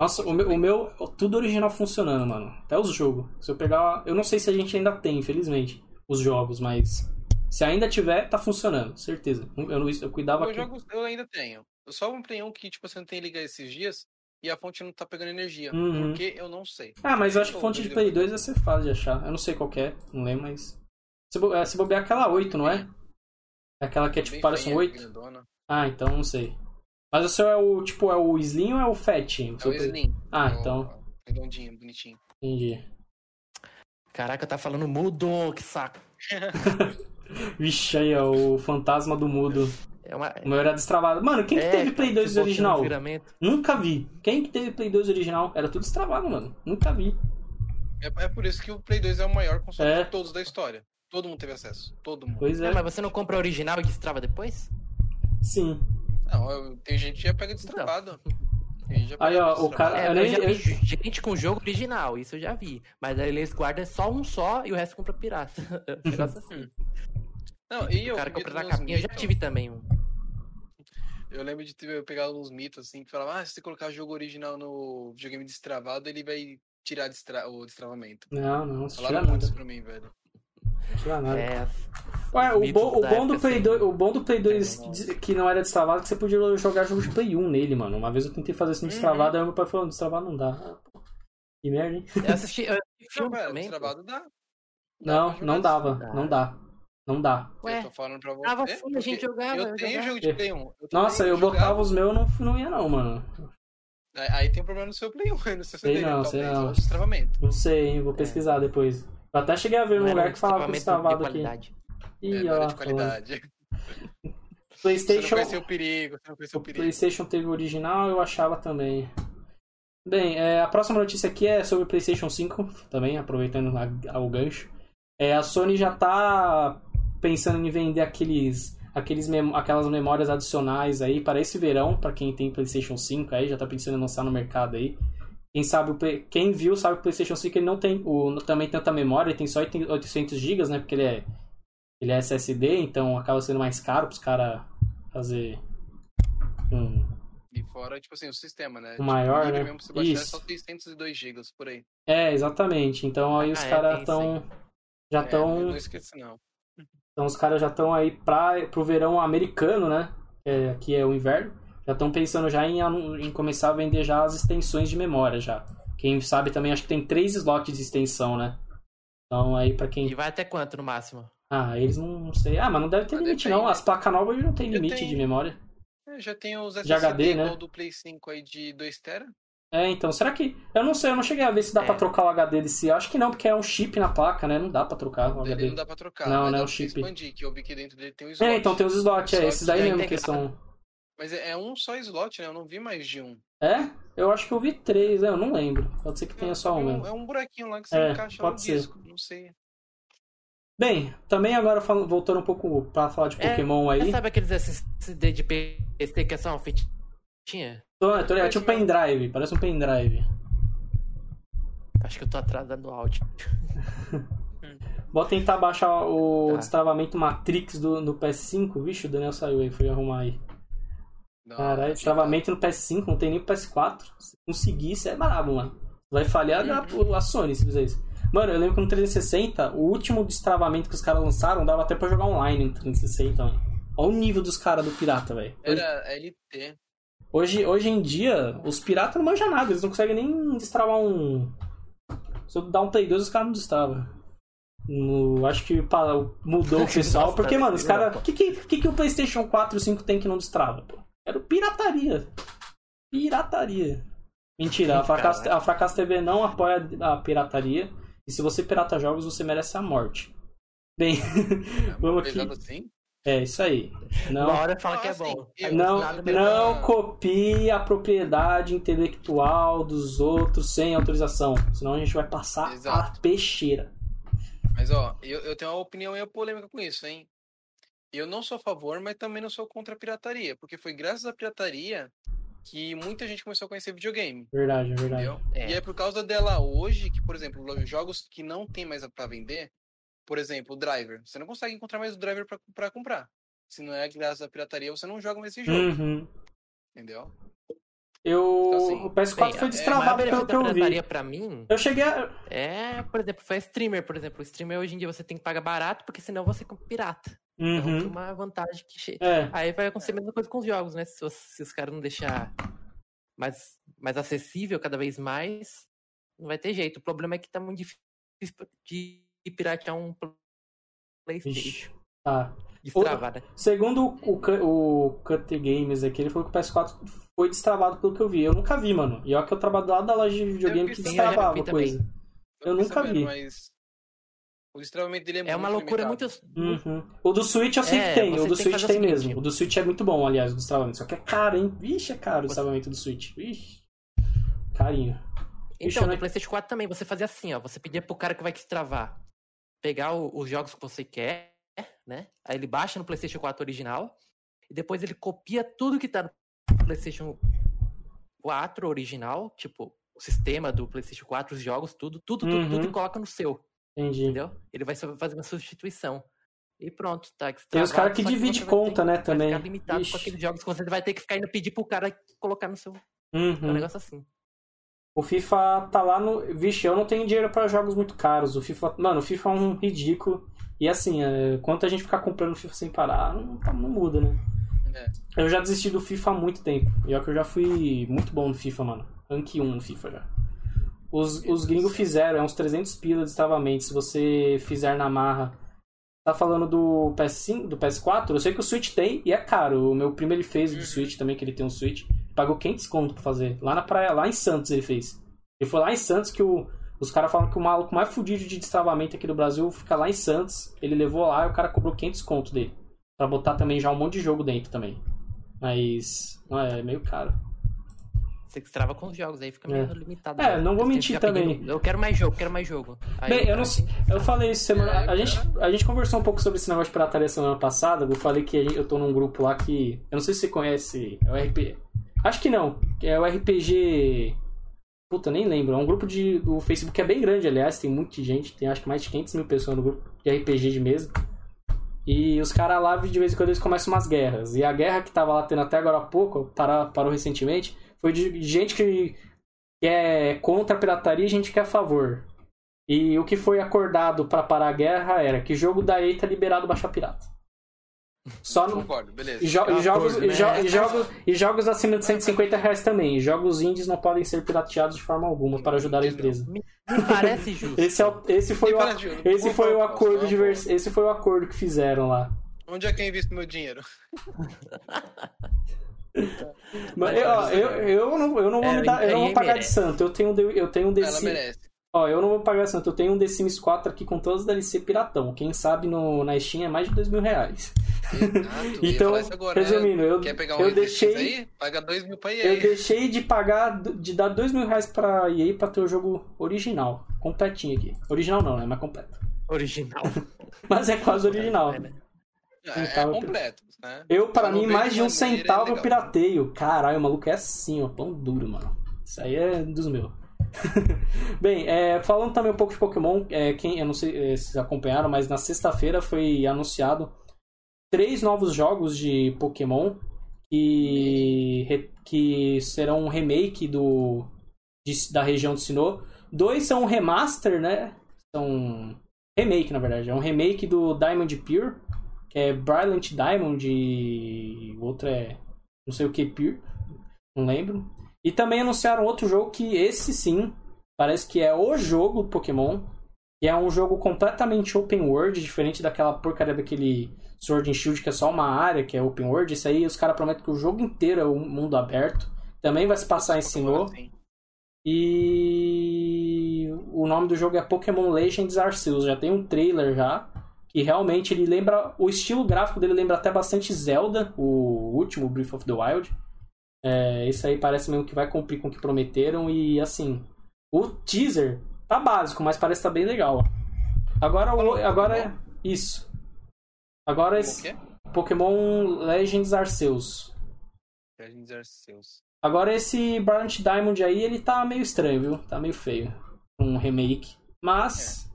Nossa, o meu, o meu, tudo original funcionando, mano. Até os jogos. Se eu pegar. Eu não sei se a gente ainda tem, infelizmente, os jogos, mas. Se ainda tiver, tá funcionando, certeza. Eu, não- eu cuidava Meus que. jogos eu ainda tenho. Eu só um Play 1 que, tipo, você não tem ligar esses dias e a fonte não tá pegando energia. Uhum. Porque eu não sei. Ah, mas eu acho que fonte de Play eu- 2 vai ser fácil de achar. Eu não sei qual que é, não lembro, mas. Se, bo... é, se bobear aquela 8, não é? É Aquela que é tipo, Bem parece um feinha, 8? grandona. Ah, então não sei. Mas o seu é o, tipo, é o Slim ou é o Fat? O É o Slim. Ah, É o- então. Redondinho, bonitinho. Entendi. Caraca, tá falando mudo, que saco. Vixe, aí, ó, o fantasma do mudo. É uma... O meu era destravado. Mano, quem que É, teve Play cara, 2 esse original? Nunca vi. Quem que teve Play 2 original? Era tudo destravado, mano. Nunca vi. É, é por isso que o Play 2 é o maior console É. de todos da história. Todo mundo teve acesso. Todo mundo. Pois É, é. mas você não compra original e destrava depois? Sim. Não, eu- tem gente que já pega destravado. Aí, já Aí, ó, o cara- É, eu já eu- vi gente com jogo original, isso eu já vi. Mas aí eles guardam só um só e o resto compra pirata. Um negócio assim. Não, e eu o cara acredito compra na capinha. Eu já tive também um. Eu lembro de ter pegado uns mitos assim que falavam, ah, se você colocar jogo original no videogame destravado, ele vai tirar destra- o destravamento. Não, não, não Falaram muito nada. isso pra mim, velho. Não tira nada. É, Ué, o bom, o bom do Play assim. 2, o bom do Play 2 É, de- que não era destravado é que você podia jogar jogo de Play 1 nele, mano. Uma vez eu tentei fazer assim Uhum. destravado, aí meu pai falou, destravado não dá. Que merda, hein? eu assisti, eu assisti Não, filme velho, também. destravado dá. Dá Não, não jogar dava, Dá. não dá. Não dá. Ué, Eu tô falando pra você. dava sim, a gente jogava. Eu tenho jogava. jogo de Play 1. Eu Nossa, eu jogava. botava os meus não, não ia não, mano. Aí, aí tem um problema no seu Play 1, no seu Sei CD, não, sei não. destravamento. Não sei, hein, vou pesquisar depois. Eu até cheguei a ver um Não lugar que falava destravado de aqui. qualidade. É, Ih, não ó de qualidade. Você não PlayStation, conheceu o perigo, você não conheceu o o perigo. PlayStation teve o original, eu achava também. Bem, é, a próxima notícia aqui é sobre o PlayStation 5, também, aproveitando a- o gancho. É, a Sony já tá pensando em vender aqueles, aqueles mem- aquelas memórias adicionais aí para esse verão, para quem tem PlayStation 5 aí, já tá pensando em lançar no mercado aí. Quem sabe o quem viu sabe que o PlayStation 5 ele não tem o, também tanta memória, ele tem só 800 GB, né? Porque ele é ele é SSD, então acaba sendo mais caro para os caras fazer um E fora, tipo assim, o sistema, né? O maior, livre né? Mesmo, baixar é Isso. só 602 GB por aí. É, exatamente. Então aí os Ah, é, caras estão já É, estão não esqueça, não. Então os caras já estão aí para pro verão americano, né? É, que é o inverno. Já estão pensando já em, em começar a vender já as extensões de memória já. Quem sabe também acho que tem três slots de extensão, né? Então aí para quem E vai até quanto no máximo? ah, eles não, não sei. Ah, mas não deve ter limite depende. não. As placas novas já não tem limite tem. de memória. É, já tem os SSD HD, né? do Play 5 aí de 2 TB. É, então, será que. Eu não sei, eu não cheguei a ver se dá É. pra trocar o HD desse. Eu acho que não, porque é um chip na placa, né? Não dá pra trocar o HD. não dá pra trocar. Não, é dá o chip. expandir, que eu vi que dentro dele tem um slot. É, então tem os slots, é esses daí é mesmo que são. Mas é é um só slot, né? Eu não vi mais de um. É? Eu acho que eu vi três, é, eu não lembro. Pode ser que tenha só é um um, mesmo. é um buraquinho lá que você É, encaixa pode no ser. disco. Não sei. Bem, também agora voltando um pouco pra falar de É, Pokémon aí. Você sabe aqueles SSD de PC que é só uma fitinha? Tô, tô ligado, tipo um pendrive, parece um pendrive. Acho que eu tô atrasado no áudio. Vou tentar baixar o Tá. destravamento Matrix do, no PS5. Vixe, o Daniel saiu aí, foi arrumar aí. Caralho, destravamento no PS5, não tem nem pro PS4. Se conseguir, isso é brabo, mano. Vai falhar a, a Sony se fizer isso. Mano, eu lembro que no 360, o último destravamento que os caras lançaram dava até pra jogar online no 360, mano. Olha o nível dos caras do pirata, velho. Era LT. hoje, hoje em dia, os piratas não manjam nada, eles não conseguem nem destravar um. Se eu dar um Play 2, os caras não destravam. No- acho que pa- mudou o pessoal, porque, mano, os caras. O que, que, que, que o PlayStation 4 e 5 tem que não destrava, pô? Era pirataria. Pirataria. Mentira, a Fracasso, a Fracasso TV não apoia a pirataria. E se você pirata jogos, você merece a morte. Bem, vamos aqui. Assim? É isso aí. Não, Uma hora fala que é bom. Aí não, não copie a propriedade intelectual dos outros sem autorização. Senão a gente vai passar Exato. a peixeira. Mas, ó, eu, eu tenho uma opinião meio polêmica com isso, hein? Eu não sou a favor, mas também não sou contra a pirataria. Porque foi graças à pirataria que muita gente começou a conhecer videogame. Verdade, é verdade. É. E é por causa dela hoje que, por exemplo, os jogos que não tem mais pra vender, por exemplo, o driver. Você não consegue encontrar mais o driver pra, pra comprar. Se não é graças à pirataria, você não joga mais esse jogo. Uhum. Entendeu? Eu, Então, assim, o PS4 Bem, foi é, destravado maior pelo que eu vi. pirataria pra mim Eu cheguei a... é, por exemplo, foi streamer, por exemplo. O streamer hoje em dia você tem que pagar barato, porque senão você compra pirata. Então foi Uhum. uma vantagem que chega. É, Aí vai acontecer a mesma coisa com os jogos, né? Se, os- se os caras não deixar mais, mais acessível cada vez mais, não vai ter jeito. O problema é que tá muito difícil de piratear um Playstation. Ixi, tá. Destravar, né? Segundo o, o Cut Games aqui, ele falou que o PS4 foi destravado pelo que eu vi. Eu nunca vi, mano. E ó que eu trabalho lá da loja de videogame vi que eu destravava vi também. coisa. Eu fiquei nunca vi. Mas o destravamento dele é, É muito uma loucura muito. Uhum. O do Switch eu sei É, que tem, o do tem Switch o tem seguinte. mesmo. O do Switch é muito bom, aliás, o destravamento. Só que é caro, hein? Vixe, é caro o Você- destravamento do Switch. Vixe. Carinho. Vixe, Então, né? no PlayStation 4 também, você fazia assim, ó. Você pedia pro cara que vai destravar pegar o- os jogos que você quer, né? Aí ele baixa no PlayStation 4 original e depois ele copia tudo que tá no PlayStation 4 original, tipo, o sistema do PlayStation 4, os jogos, tudo, tudo, tudo, tudo, Uhum. e coloca no seu, Entendi. entendeu? Ele vai fazer uma substituição. E pronto, tá Tem os caras que só divide você vai conta, ter- né, vai também. ficar limitado Ixi. com aqueles jogos que você vai ter que ficar indo pedir pro cara colocar no seu. É um Uhum. negócio assim. O FIFA tá lá no. Vixe, eu não tenho dinheiro pra jogos muito caros. O FIFA. Mano, o FIFA é um ridículo. E assim, é... quanto a gente ficar comprando FIFA sem parar, não, não muda, né? É. Eu já desisti do FIFA há muito tempo. E é que eu já fui muito bom no FIFA, mano. Rank 1 no FIFA já. Os, os gringos fizeram, é uns 300 pila de destravamento. Se você fizer na marra. Tá falando do PS5, do PS4? Eu sei que o Switch tem e é caro. O meu primo ele fez do Uhum. Switch também, que ele tem um Switch. Pagou 500 conto pra fazer. Lá na praia, lá em Santos ele fez. Ele foi lá em Santos que o, os caras falam que o maluco mais fudido de destravamento aqui do Brasil fica lá em Santos. Ele levou lá e o cara cobrou 500 conto dele. Pra botar também já um monte de jogo dentro também. Mas. Não, é meio caro. Você que trava com os jogos, aí fica meio limitado. É, né? não vou Você mentir também. pedindo, eu quero mais jogo, quero mais jogo. Aí Bem, eu não que- Eu falei isso semana. É, A gente, a gente conversou um pouco sobre esse negócio de pirataria semana passada. Eu falei que eu tô num grupo lá que. Eu não sei se você conhece. É o RPG. Acho que não. É o RPG. Puta, nem lembro. É um grupo de, do Facebook que é bem grande, aliás. Tem muita gente. Tem acho que mais de 500 mil pessoas no grupo de RPG de mesa. E os caras lá, de vez em quando, eles começam umas guerras. E a guerra que tava lá tendo até agora há pouco, parou, parou recentemente, foi de gente que, é contra a pirataria e gente que é a favor. E o que foi acordado pra parar a guerra era que jogo da EA tá liberado baixar pirata. Só no, Concordo, beleza. e, jo- e jogos, e né? jo- e jogos, e jogos acima de 150 reais também. Jogos indies não podem ser pirateados de forma alguma para ajudar a empresa. Me parece justo. Esse, é esse foi, o, esse foi o acordo esse foi o acordo que fizeram lá. Onde é que eu invisto meu dinheiro? Mas eu, ó, eu, eu não, eu não vou É, me dar, eu não vou pagar merece. de santo. Eu tenho um The- eu tenho um The Ela Sims- merece. Ó, eu não vou pagar santo. Eu tenho um The Sims 4 aqui com todos os DLC piratão. Quem sabe no, na Steam é mais de dois mil reais. Exato, eu Então, agora, né? resumindo, eu, Quer pegar um eu eu deixei aí? Paga dois mil pra Eu EA. deixei de pagar, de dar dois mil reais pra EA pra ter o jogo original. Completinho aqui. Original não, né? Mas completo. Original. Mas é quase original. É, né? É, é centavo. completo, né? Eu, para Só mim, mais de um é centavo eu legal. pirateio. Caralho, o maluco é assim, ó. Pão duro, mano. Isso aí é dos meus. Bem, é, falando também um pouco de Pokémon, é, quem, eu não sei é, se vocês acompanharam, mas na sexta-feira foi anunciado três novos jogos de Pokémon que, re- que serão um remake do, de- da região de Sinnoh. Dois são um remaster, né? São remake, na verdade. É um remake do Diamond Pure, que é Brilliant Diamond e o outro é não sei o que Pure, não lembro. E também anunciaram outro jogo que esse sim parece que é o jogo do Pokémon, que é um jogo completamente open world, diferente daquela porcaria daquele Sword and Shield que é só uma área que é open world. Isso aí os caras prometem que o jogo inteiro é um mundo aberto. Também vai se passar em Sinnoh. Assim. E o nome do jogo é Pokémon Legends Arceus. Já tem um trailer já. Que realmente ele lembra. O estilo gráfico dele lembra até bastante Zelda, o último Breath of the Wild. É, isso aí parece mesmo que vai cumprir com o que prometeram. E assim, o teaser tá básico, mas parece que tá bem legal. Agora, o, agora é. Isso. Agora Como esse é? Pokémon Legends Arceus. Legends Arceus. Agora esse Brilliant Diamond aí, ele tá meio estranho, viu? Tá meio feio. Um remake. Mas,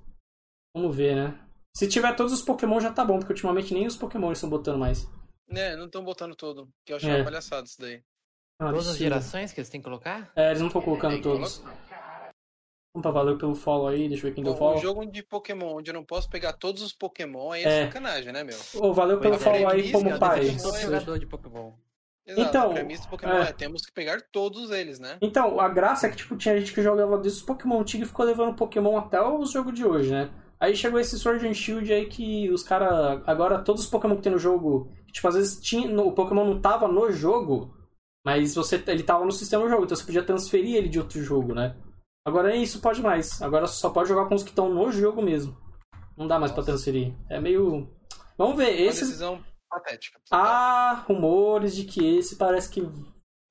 vamos ver, né? Se tiver todos os Pokémon já tá bom, porque ultimamente nem os Pokémon estão botando mais. Né, não estão botando tudo. Que eu achei É. uma palhaçada isso daí. É um Todas as gerações que eles têm que colocar? É, eles não estão colocando todos. pra valeu pelo follow aí, deixa eu ver quem deu Um follow. jogo de Pokémon onde eu não posso pegar todos os Pokémon aí É. é sacanagem, né, meu? Ô, valeu pelo é, follow aí, como cara, pai. jogador de Pokémon. Exato, Então, a premissa do Pokémon é. é. temos que pegar todos eles, né? Então, a graça é que, tipo, tinha gente que jogava desde os Pokémon antigos e ficou levando Pokémon até os jogos de hoje, né? Aí chegou esse Sword and Shield aí que os caras. Agora, todos os Pokémon que tem no jogo. Tipo, às vezes tinha, no- o Pokémon não tava no jogo, mas você ele tava no sistema do jogo, então você podia transferir ele de outro jogo, né? Agora isso pode mais. Agora só pode jogar com os que estão no jogo mesmo. Não dá mais Nossa. transferir. É meio. Vamos ver, Uma esses. decisão patética. Há rumores de que esse parece que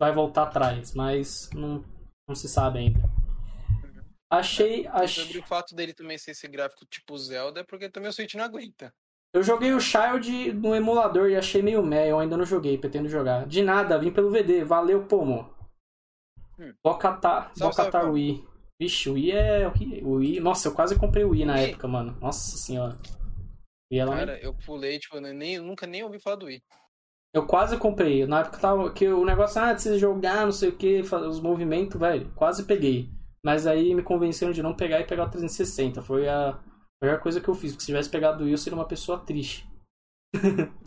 vai voltar atrás, mas não, não se sabe ainda. Achei, E achei. Sobre o fato dele também ser esse gráfico tipo Zelda, é porque também o Switch não aguenta. Eu joguei o Child no emulador e achei meio meh, eu ainda não joguei, pretendo jogar. De nada, vim pelo VD, valeu, Pomo. Hum. Bocatar, Paulo. Wii. Vixe, o Wii é. O Wii... Nossa, eu quase comprei o Wii na Wii? época, mano. Nossa senhora. E ela Cara, eu pulei, tipo, eu nem, nunca nem ouvi falar do Wii. Eu quase comprei. Na época tava. Que o negócio, ah, você jogar, não sei o que, os movimentos, velho. Quase peguei. Mas aí me convenceram de não pegar e pegar o 360. Foi a melhor coisa que eu fiz. Porque se tivesse pegado eu seria uma pessoa triste.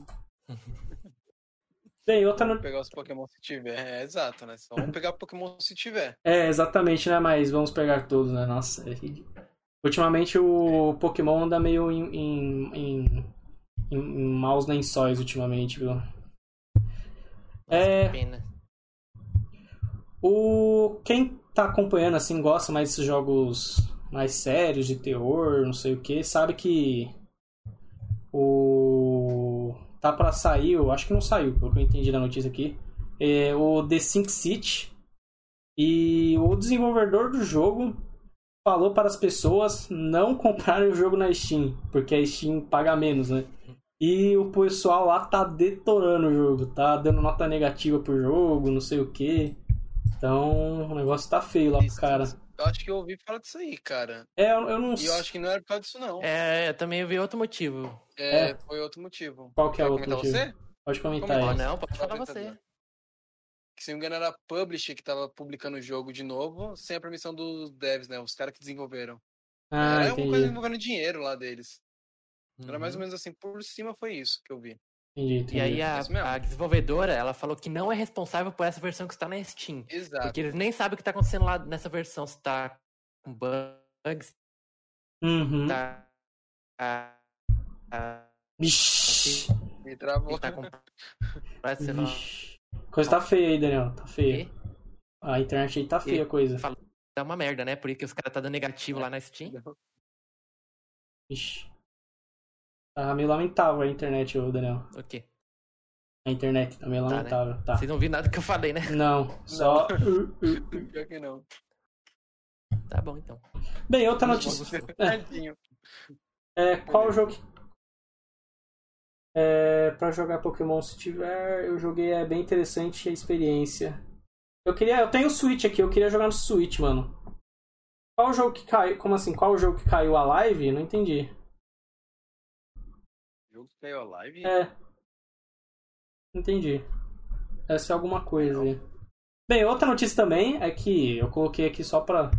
Bem, outra no... Pegar os Pokémon se tiver. É, exato, né? Só vamos pegar Pokémon se tiver. É, exatamente, né? Mas vamos pegar todos, né? Nossa, é ridículo. Ultimamente o Pokémon anda meio em, em, em, em, em maus lençóis ultimamente, viu? É. Pena. O quem tá acompanhando assim gosta mais desses jogos mais sérios de terror, não sei o que, sabe que o tá pra sair, eu acho que não saiu, pelo que eu entendi da notícia aqui, é o The Sync City e o desenvolvedor do jogo falou para as pessoas não comprarem o jogo na Steam, porque a Steam paga menos, né? E o pessoal lá tá detonando o jogo, tá dando nota negativa pro jogo, não sei o que. Então o negócio tá feio lá pro cara. Eu acho que eu ouvi falar disso aí, cara. É, eu, eu não E eu acho que não era por causa disso, não. É, eu também vi outro motivo. É, É. foi outro motivo. qual que é o outro motivo. você? Pode comentar Comenta. Aí. não, pode Fala, falar você. Que se não me engano era a Publisher que tava publicando o jogo de novo, sem a permissão dos devs, né? Os caras que desenvolveram. Ah, era alguma coisa entendi. envolvendo dinheiro lá deles. Era mais ou Uhum. menos assim, por cima foi isso que eu vi. Entendi, entendi. E aí a, Isso a desenvolvedora, ela falou que não é responsável por essa versão que está na Steam. Exato. Porque eles nem sabem o que tá acontecendo lá nessa versão, se tá com bugs, Uhum. tá... ah, ah, Vixe. Me travou. tá com... Parece, lá. Coisa tá feia aí, Daniel. Tá feia. A internet aí tá feia a coisa. Fala- É uma merda, né? Porque os caras tá dando negativo lá na Steam. Vixe. Tá meio lamentável a internet, ô Daniel. O quê? A internet tá meio Tá, né? lamentável. Tá. Vocês não viram nada que eu falei, né? Não, só. Pior que não. Tá bom, então. Bem, outra notícia. Tadinho. É, qual jogo que... É, pra jogar Pokémon se tiver, eu joguei, é bem interessante a experiência. Eu queria, eu tenho o Switch aqui, eu queria jogar no Switch, mano. Qual o jogo que caiu, como assim, qual o jogo que caiu a live? Não entendi. O jogo caiu a live? É. Entendi. Deve ser alguma coisa aí. Bem, outra notícia também é que eu coloquei aqui só pra.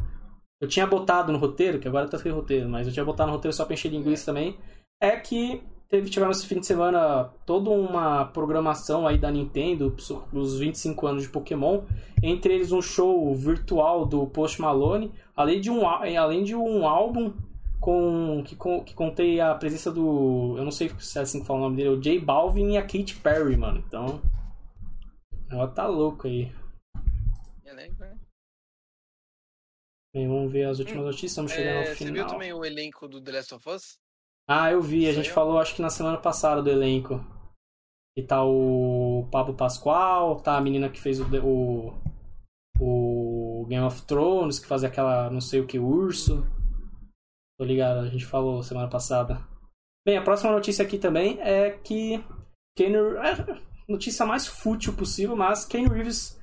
Eu tinha botado no roteiro, que agora tá sem roteiro, mas eu tinha botado no roteiro só pra encher linguiça também. É que teve, tivemos esse fim de semana toda uma programação aí da Nintendo os 25 anos de Pokémon. Entre eles um show virtual do Post Malone, além de um, além de um álbum com que, com que contei a presença do. Eu não sei se é assim que fala o nome dele, o J Balvin e a Katy Perry, mano. Então. Ela tá louco aí. É, né, né? Bem, vamos ver as últimas notícias, estamos chegando É, ao você viu final. também o elenco do The Last of Us? Ah, eu vi, a gente Saiu? falou acho que na semana passada do elenco. E tá o Pablo Pascoal, tá a menina que fez o, o, o Game of Thrones, que fazia aquela não sei o que, urso. Tô ligado, a gente falou semana passada. Bem, a próxima notícia aqui também é que Keanu, é, notícia mais fútil possível, mas Keanu Reeves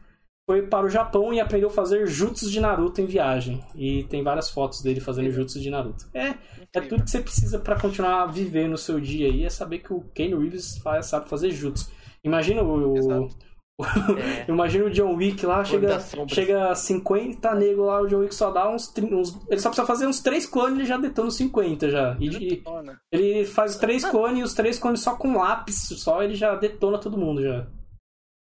foi para o Japão e aprendeu a fazer jutsus de Naruto em viagem. E tem várias fotos dele fazendo jutsus de Naruto. É, é Incrível. tudo que você precisa pra continuar a viver no seu dia aí, é saber que o Keanu Reeves faz, sabe fazer jutsu. Imagina o, Exato. É, imagina o John Wick lá, chega, chega 50 negros lá, o John Wick só dá uns, 30, uns ele só precisa fazer uns 3 clones e ele já detona os 50 já. E, e ele faz 3 clones e os 3 clones só com lápis, só ele já detona todo mundo já.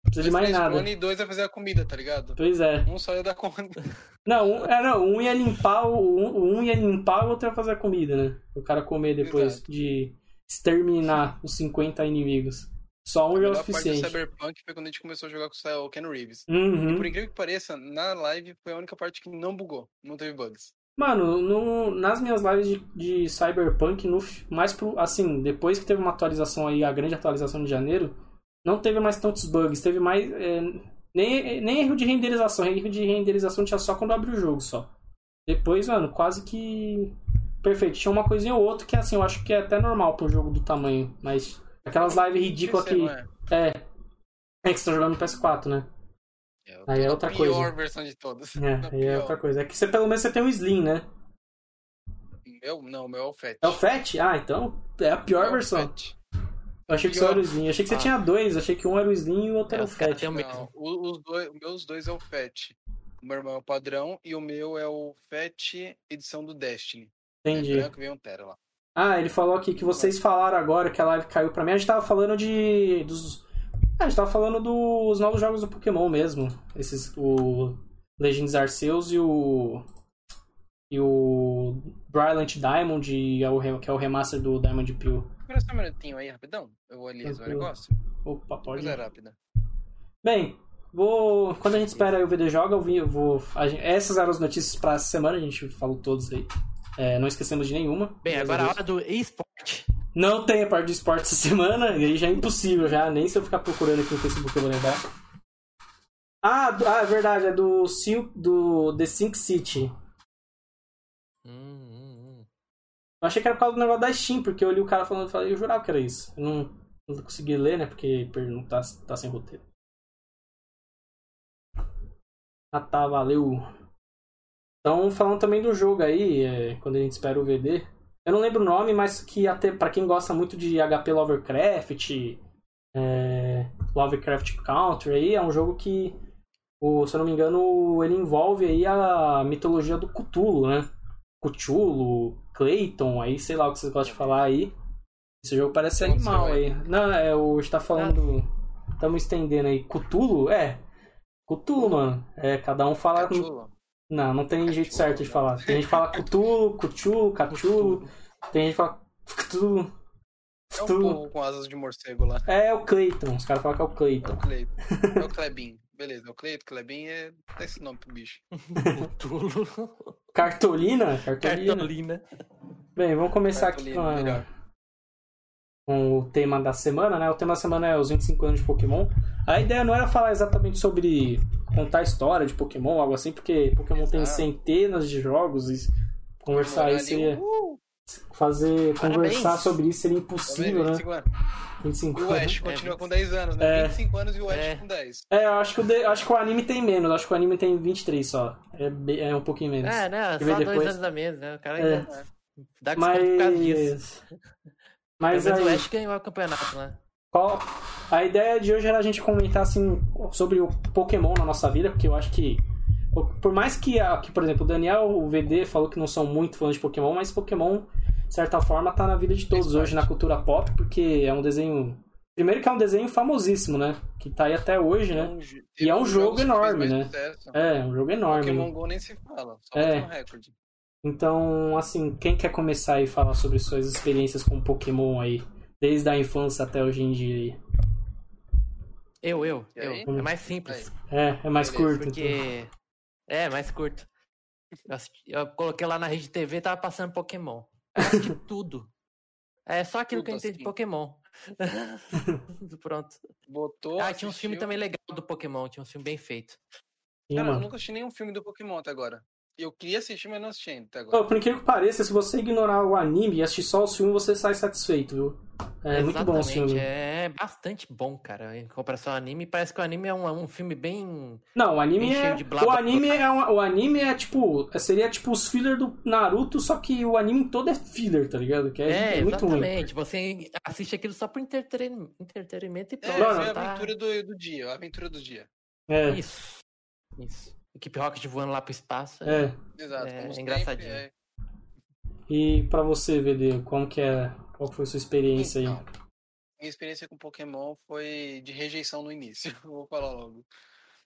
Não precisa de mais nada. clone e dois vai fazer a comida, tá ligado? Pois é. Um só ia dar conta. Não, um, é, não, um ia limpar o um, um ia limpar, o outro ia fazer a comida, né? O cara comer depois Exato. de exterminar os 50 inimigos. Só um já é o melhor parte do suficiente. Cyberpunk foi quando a gente começou a jogar com o Ken Reeves. Uhum. Por incrível que pareça, na live foi a única parte que não bugou, não teve bugs. Mano, no- nas minhas lives de, de Cyberpunk, no, mais pro, assim, depois que teve uma atualização aí, a grande atualização de janeiro, não teve mais tantos bugs, teve mais. é, nem, nem erro de renderização, erro de renderização tinha só quando abre o jogo só. Depois, mano, quase que. Perfeito. Tinha uma coisinha ou outra que assim, eu acho que é até normal pra um jogo do tamanho, mas aquelas lives ridículas PC, que. é? É. É que você tá jogando no PS4, né? É, Aí é a outra pior coisa. versão de todas. É, aí é pior. outra coisa. É que você pelo menos você tem um Slim, né? Meu, não, meu é o Fat. É o Fat? Ah, então é a pior É versão. Fat. Eu achei que só Pior. era o Slim. Eu achei que você Ah. tinha dois. Eu achei que um era o Slim e o outro É, era o Fat. Não, o- os dois, os meus dois é o Fat. O meu irmão é o padrão e o meu é o Fat edição do Destiny. É Entendi. branco vem um Tera lá. Ah, ele falou aqui que vocês falaram agora que a live caiu pra mim. A gente tava falando de. dos. Ah, a gente tava falando dos novos jogos do Pokémon mesmo. Esses. O Legends Arceus e o. E o Brilliant Diamond, é que é o remaster do Diamond Pill. Espera só um minutinho aí, rapidão. Eu vou ali resolver o negócio. Opa, pode. Coisa rápida. Bem, vou. Quando a gente espera aí o VD Joga, eu, vi, eu vou. gente- essas eram as notícias pra semana, a gente falou todos aí. É, não esquecemos de nenhuma. Bem, agora a a hora do eSport. Não tem a parte de esporte essa semana, e aí já é impossível, já. Nem se eu ficar procurando aqui no Facebook eu vou lembrar. Ah, do- ah é verdade, é do, do The Sync City. Hum, hum, hum. Eu achei que era por causa do negócio da Steam, porque eu li o cara falando, eu falei, eu jurava que era isso. Eu não, não consegui ler, né, porque não tá, tá sem roteiro. Ah tá, valeu. Então, falando também do jogo aí, é, quando a gente espera o VD. Eu não lembro o nome, mas que até para quem gosta muito de HP Lovecraft, é, Lovecraft Country aí, é um jogo que, o, se eu não me engano, ele envolve aí a mitologia do Cthulhu, né? Cthulhu, Clayton, aí sei lá o que vocês gostam de falar aí. Esse jogo parece ser animal vai. aí. Não, é, o está falando. Estamos estendendo aí. Cthulhu? É. Cthulhu, mano. É, cada um fala. Cachula. Não, não tem jeito certo de falar. Tem gente que fala Cthulhu, Cthulhu, Cthulhu. Tem gente que fala Cthulhu. É um povo com asas de morcego lá. É o Clayton. Os caras falam que é o É Clayton. o Cleiton. É o Klebin. Beleza, é o Cleiton, Klebin é. Dá esse nome pro bicho. Tulo. Cartolina? Cartolina. Cartolina. Bem, vamos começar aqui Cartolina, com, a- melhor. com o tema da semana, né? O tema da semana é os 25 anos de Pokémon. A ideia não era falar exatamente sobre contar a história de Pokémon, algo assim, porque Pokémon tem Exato. centenas de jogos e conversar isso seria uh, fazer Parabéns. conversar sobre isso seria impossível, né? 25 anos. 25 E o Ash anos. continua É, com 10 anos, né? É. 25 anos e o Ash É. com 10. É, eu acho que, o de- acho que o anime tem menos, acho que o anime tem 23 só. É, é um pouquinho menos. É, né? Só dois depois? anos da mesa, né? O cara É. ainda dá desconto por causa disso. Mas. Mas aí, o Ash ganhou o campeonato, né? Qual- a ideia de hoje era a gente comentar assim sobre o Pokémon na nossa vida, porque eu acho que por mais que, a- que por exemplo, o Daniel, o VD falou que não são muito fãs de Pokémon, mas Pokémon, de certa forma, tá na vida de todos hoje na cultura pop, porque é um desenho. Primeiro que é um desenho famosíssimo, né? Que tá aí até hoje, né? ju- E é um jogo enorme, né? sucesso. É, um jogo enorme. Pokémon né? Go nem se fala, só É. é. um recorde. Então, assim, quem quer começar e falar sobre suas experiências com Pokémon aí, desde a infância até hoje em dia aí? Eu, eu, eu. aí? É mais simples. É, é mais Beleza, curto. então. Porque. É, mais curto. Eu, assisti- eu coloquei lá na rede TV tava passando Pokémon. Eu assisti tudo. É só aquilo que eu Tudo entendo de assim. Pokémon. Pronto. Botou. Ah, tinha um filme também legal do Pokémon, tinha um filme bem feito. Cara, eu nunca assisti nenhum filme do Pokémon até agora. Eu queria assistir, mas não assisti ainda até agora. Ô, por incrível que pareça, se você ignorar o anime e assistir só os filmes, você sai satisfeito, viu? É muito bom os Exatamente, filmes. É bastante bom, cara. Em comparação ao anime, parece que o anime é um, é um filme bem. Não, o anime é. cheio de blá, O anime é, uma- o anime é tipo. Seria tipo os filler do Naruto, só que o anime todo é filler, tá ligado? Que é, É, muito ruim. exatamente. Você assiste aquilo só por entreten- entretenimento e É, pronto. Não, foi não. a tá- aventura do, do dia, a aventura do dia. É, Isso. Isso. Equipe Rocket voando lá pro espaço. é. Exato. É, como é sempre, engraçadinho. é. E pra você, VD, como que é. Qual foi a sua experiência aí? Então, minha experiência com Pokémon foi de rejeição no início, vou falar logo.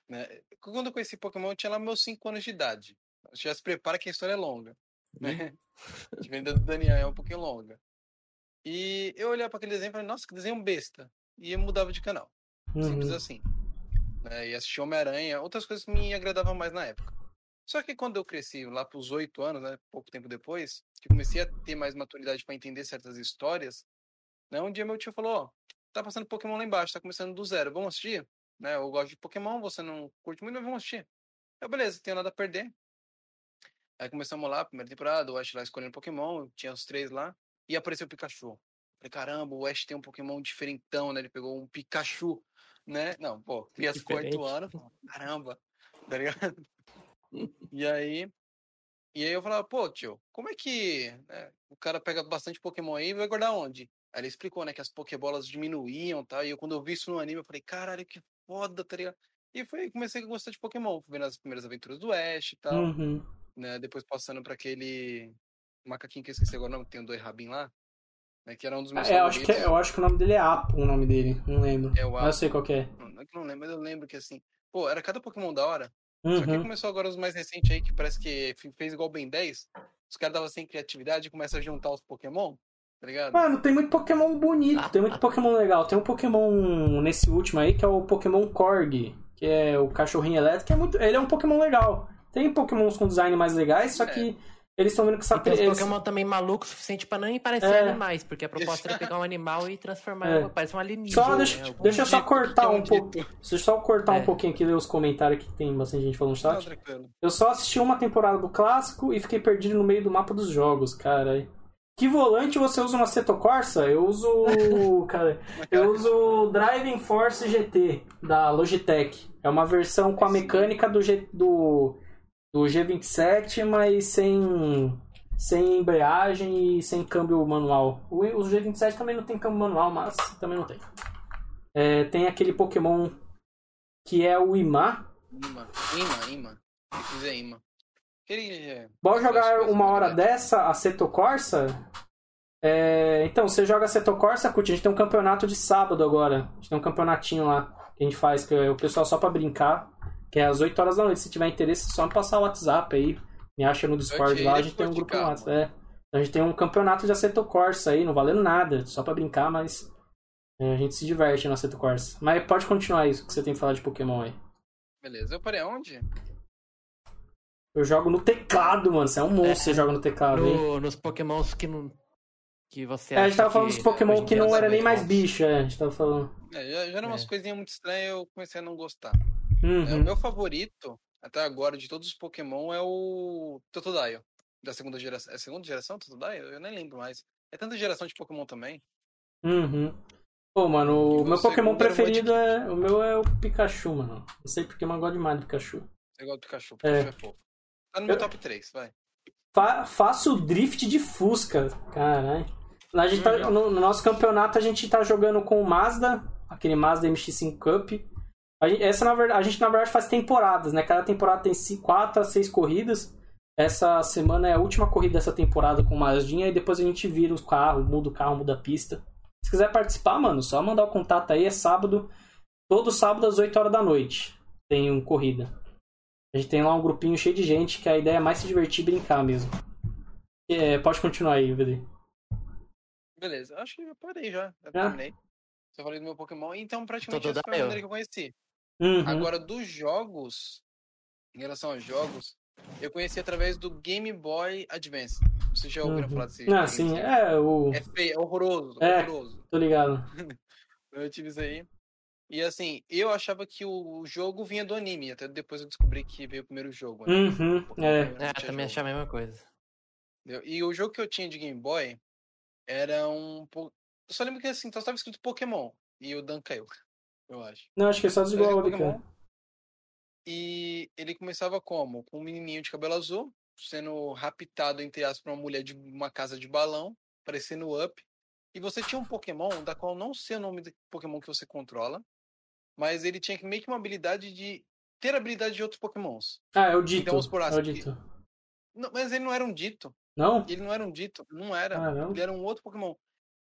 Né? Quando eu conheci Pokémon, eu tinha lá meus 5 anos de idade. Já se prepara que a história é longa. Né? A venda do Daniel é um pouquinho longa. E eu olhava para aquele desenho e falei, nossa, que desenho besta. E eu mudava de canal. Simples Uhum. assim. Né? E assistir Homem-Aranha, outras coisas me agradavam mais na época. Só que quando eu cresci, lá para os oito anos, né, pouco tempo depois, que comecei a ter mais maturidade para entender certas histórias, né, um dia meu tio falou, ó, tá passando Pokémon lá embaixo, tá começando do zero, vamos assistir? Né, eu gosto de Pokémon, você não curte muito, mas vamos assistir. Eu, beleza, tenho nada a perder. Aí começamos lá, primeira temporada, o Ash lá escolhendo Pokémon, tinha os três lá, e apareceu o Pikachu. Falei, caramba, o Ash tem um Pokémon diferentão, né? Ele pegou um Pikachu. Né? Não, pô, criança com oito anos, caramba, tá ligado? E aí, e aí eu falava, pô, tio, como é que né, o cara pega bastante Pokémon aí e vai guardar onde? Aí ele explicou, né, que as Pokébolas diminuíam e tal, e eu quando eu vi isso no anime, eu falei, caralho, que foda, tá ligado? E foi, comecei a gostar de Pokémon, vendo as primeiras aventuras do Ash e tal, Uhum. né, depois passando pra aquele macaquinho que eu esqueci agora o nome, que tem o dois rabin lá, né, que era um dos meus É, eu, acho que, favoritos. eu acho que o nome dele é Apo, o nome dele. Não lembro. É o Mas eu sei qual que é. Não, não é não lembro, mas eu lembro que assim, pô, era cada Pokémon da hora. Só que Uhum. começou agora os mais recentes aí, que parece que fe- fez igual o Ben 10. Os caras davam sem criatividade e começam a juntar os Pokémon, tá ligado? Mano, tem muito Pokémon bonito, tem muito Pokémon legal. Tem um Pokémon nesse último aí que é o Pokémon Korg, que é o cachorrinho elétrico, que é muito. Ele é um Pokémon legal. Tem Pokémons com design mais legais, só É. que eles estão vendo que essa E tem uns eles- Pokémon também malucos o suficiente pra nem parecer É. animais, porque a proposta era pegar um animal e transformar, É. parece um alienígena. Só deixa, Algum- deixa eu só cortar é um um pouco. Deixa eu só cortar um É. pouquinho aqui, ler os comentários que tem bastante gente falando no Não, chat. tranquilo. Eu só assisti uma temporada do clássico e fiquei perdido no meio do mapa dos jogos, cara. Que volante você usa uma Seto Corsa? Eu uso. cara, eu uso o Driving Force GT da Logitech. É uma versão com a mecânica do, G, do, do G27, mas sem, sem embreagem e sem câmbio manual. O, o G27 também não tem câmbio manual, mas também não tem. É, tem aquele Pokémon que é o Imá. Ima, Ima, Ima. Se quiser Ima. Aquele. é, Bora jogar uma hora dessa, a Seto Corsa? É, então, você joga Seto Corsa, curte. A gente tem um campeonato de sábado agora. A gente tem um campeonatinho lá que a gente faz, que é o pessoal só pra brincar. Que é às 8 horas da noite. Se tiver interesse, é só me passar o WhatsApp aí. Me acha no Discord lá, a gente tem um grupo lá. É. A gente tem um campeonato de Aceto Corsa aí, não valendo nada, só pra brincar, mas é, a gente se diverte no Aceto Corsa. Mas pode continuar isso que você tem que falar de Pokémon aí. Beleza. Eu parei aonde? Eu jogo no teclado, mano. Você é um monstro, você joga no teclado, hein? No- nos Pokémons que não. Que você É, a gente tava falando dos Pokémon que não era nem mais bicho, é. A gente tava falando. É, já, já eram umas É. coisinhas muito estranhas eu comecei a não gostar. É, Uhum. o meu favorito, até agora, de todos os Pokémon é o Totodile. Da segunda geração. É segunda geração, Totodile? Eu nem lembro mais. É tanta geração de Pokémon também. Uhum. Pô, mano, o meu Pokémon preferido é. O meu é o Pikachu, mano. Não sei porque, mas eu gosto demais do Pikachu. Você gosta do Pikachu, É. Pikachu é, fofo. Tá no meu Eu- top 3, vai. Fa faço drift de Fusca, caralho. Tá, no, no nosso campeonato a gente tá jogando com o Mazda, aquele Mazda MX5 Cup. A gente, essa, na verdade, a gente, na verdade, faz temporadas, né? Cada temporada tem 4 a 6 corridas. Essa semana é a última corrida dessa temporada com o Mazdinha e depois a gente vira os carros, muda o carro, muda a pista. Se quiser participar, mano, só mandar o contato aí, é sábado, todo sábado às 8 horas da noite. Tem um corrida. A gente tem lá um grupinho cheio de gente que a ideia é mais se divertir e brincar mesmo. É, pode continuar aí, VD. Beleza, acho que eu parei já. Já? terminei. Já falei do meu Pokémon, então praticamente Totodile. essa foi a maneira que eu conheci. Uhum. Agora, dos jogos, em relação aos jogos, eu conheci através do Game Boy Advance. Vocês já ouviram Uhum. falar desse Ah, sim, é o. É feio, é horroroso, É. horroroso. Tô ligado. Eu tive isso aí. E assim, eu achava que o jogo vinha do anime, até depois eu descobri que veio o primeiro jogo. né? Uhum, é. É, também achei a mesma coisa. E o jogo que eu tinha de Game Boy era um. Eu só lembro que assim, só estava escrito Pokémon. E o Dan caiu, eu acho. Não, acho que é só desigual é ali, Pokémon. cara. E ele começava como? Com um menininho de cabelo azul, sendo raptado, entre aspas, por uma mulher de uma casa de balão, parecendo Up. E você tinha um Pokémon, da qual não sei o nome do Pokémon que você controla, mas ele tinha meio que uma habilidade de ter habilidade de outros Pokémons. Ah, é o Dito. Então, vamos por é o assim, Dito. Não, mas ele não era um dito. Não? Ele não era um dito. Não era. Caramba. Ele era um outro Pokémon.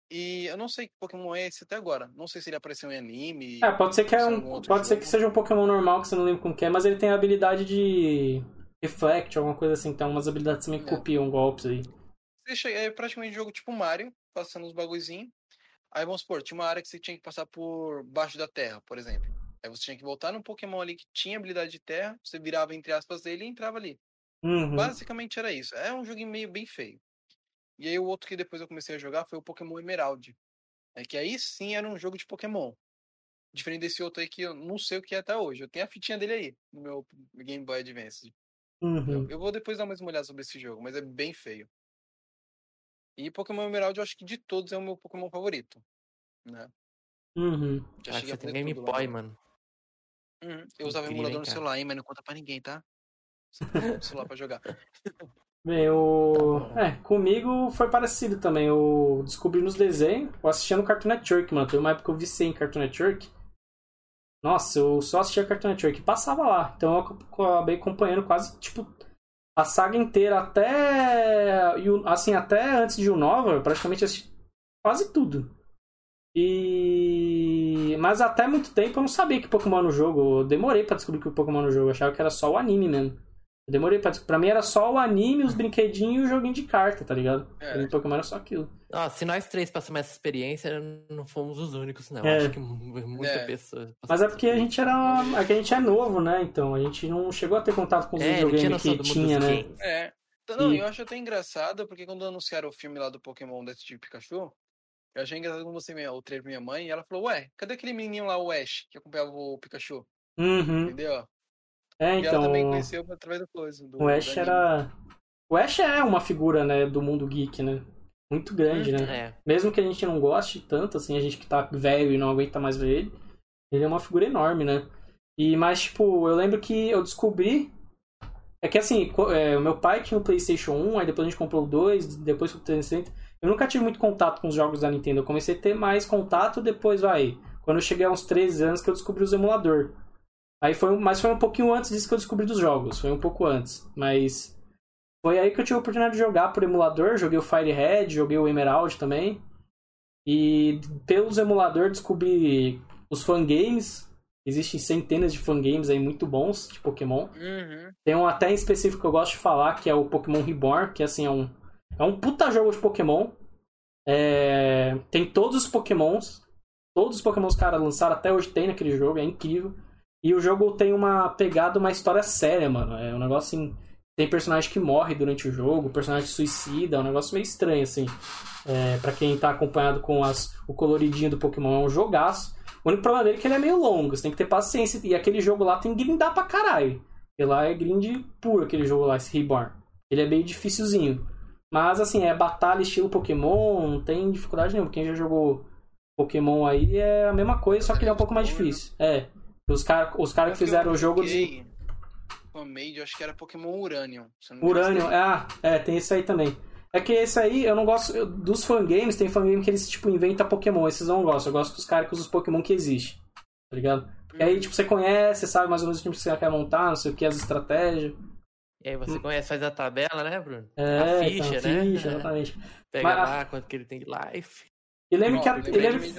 E eu não sei que Pokémon é esse até agora. Não sei se ele apareceu em anime. É, pode ser que, é um, pode ser jogo. que seja um Pokémon normal que você não lembra como que é, mas ele tem a habilidade de Reflect, alguma coisa assim. Tem umas habilidades também que É. copiam golpes aí. É praticamente um jogo tipo Mario, passando os bagulhozinhos. Aí vamos supor, tinha uma área que você tinha que passar por baixo da terra, por exemplo. Aí você tinha que voltar num Pokémon ali que tinha habilidade de terra, você virava entre aspas dele e entrava ali. Uhum. Basicamente era isso. É um joguinho meio bem feio. E aí o outro que depois eu comecei a jogar foi o Pokémon Emerald. É que aí sim era um jogo de Pokémon. Diferente desse outro aí que eu não sei o que é até hoje. Eu tenho a fitinha dele aí, no meu Game Boy Advance. Uhum. Eu, eu vou depois dar mais uma olhada sobre esse jogo, mas é bem feio. E Pokémon Emerald, eu acho que de todos é o meu Pokémon favorito. Né? Uhum. Já Ah, cheguei você a tem Game tudo lá. Boy, mano. Uhum. Eu usava Incrível, emulador hein, no cara? celular, hein, mas não conta pra ninguém, tá? Você tem no celular pra jogar. Bem, o. Tá. É, comigo foi parecido também. Eu descobri nos desenhos, eu assistia no Cartoon Network, mano. Teve uma época que eu viciei em Cartoon Network. Nossa, eu só assistia Cartoon Network e passava lá. Então eu acabei acompanhando quase, tipo, a saga inteira até. Assim, até antes de o Nova, eu praticamente assisti quase tudo. E. Mas até muito tempo eu não sabia que Pokémon no jogo. Eu demorei pra descobrir que o Pokémon no jogo. Eu achava que era só o anime mesmo. Eu demorei pra. Pra mim era só o anime, os brinquedinhos e o joguinho de carta, tá ligado? É. Pra mim, Pokémon era só aquilo. Ó, se nós três passamos essa experiência, não fomos os únicos, não. É. Acho que mu- muita É. pessoa. Mas é porque a gente era. É que a gente é novo, né? Então a gente não chegou a ter contato com os É, videogames que tinha, né? games. É. Então, Não, E- eu acho até engraçado, porque quando anunciaram o filme lá do Pokémon Detetive Pikachu, eu achei engraçado quando você me- o trailer pra minha mãe, e ela falou, ué, cadê aquele menininho lá, o Ash, que acompanhava o Pikachu? Uhum. Entendeu? É, E ela então. também conheceu através da coisa. Do, O Ash do era. O Ash é uma figura, né, do mundo geek, né? Muito grande, né? É. Mesmo que a gente não goste tanto, assim, a gente que tá velho e não aguenta mais ver ele, ele é uma figura enorme, né? E, mas, tipo, eu lembro que eu descobri. É que assim, é, o meu pai tinha o PlayStation 1, aí depois a gente comprou o 2, depois o 360. Eu nunca tive muito contato com os jogos da Nintendo. Eu comecei a ter mais contato depois, vai. Quando eu cheguei a uns 13 anos que eu descobri os emulador. Aí foi, mas foi um pouquinho antes disso que eu descobri dos jogos. Foi um pouco antes. Mas foi aí que eu tive a oportunidade de jogar por emulador. Joguei o Fire Red, joguei o Emerald também. E pelos emuladores descobri os fangames. Existem centenas de fangames aí muito bons de Pokémon. Uhum. Tem um até em específico que eu gosto de falar, que é o Pokémon Reborn, que assim é um, é um puta jogo de Pokémon. É, tem todos os Pokémons. Todos os Pokémons que os caras lançaram até hoje tem naquele jogo, é incrível. E o jogo tem uma pegada, uma história séria, mano. É um negócio assim. Tem personagem que morre durante o jogo, personagem suicida, é um negócio meio estranho, assim. É, para quem tá acompanhado com as, o coloridinho do Pokémon, é um jogaço. O único problema dele é que ele é meio longo, você tem que ter paciência. E aquele jogo lá tem que grindar pra caralho. E lá é grind puro aquele jogo lá, esse Reborn. Ele é meio dificilzinho. Mas assim, é batalha estilo Pokémon, não tem dificuldade nenhuma. Quem já jogou Pokémon aí é a mesma coisa, só que ele é um pouco mais difícil. É. Os caras os cara que fizeram o jogo de. Eu acho que era Pokémon Uranium. esse daí. ah, é, tem esse aí também. É que esse aí, eu não gosto. eu- dos fangames, tem fangame que eles, tipo, inventam Pokémon. Esses eu não gosto. Eu gosto dos caras que usam os Pokémon que existem. Tá ligado? E aí, tipo, você conhece, você sabe mais ou menos o time que você quer montar, não sei o que, as estratégias. E aí você conhece, faz a tabela, né, Bruno? Hum. É, a ficha, então, né? ficha, É. exatamente. Pega Mas- lá quanto que ele tem de life. E lembro Ó, que a, eu e lembrei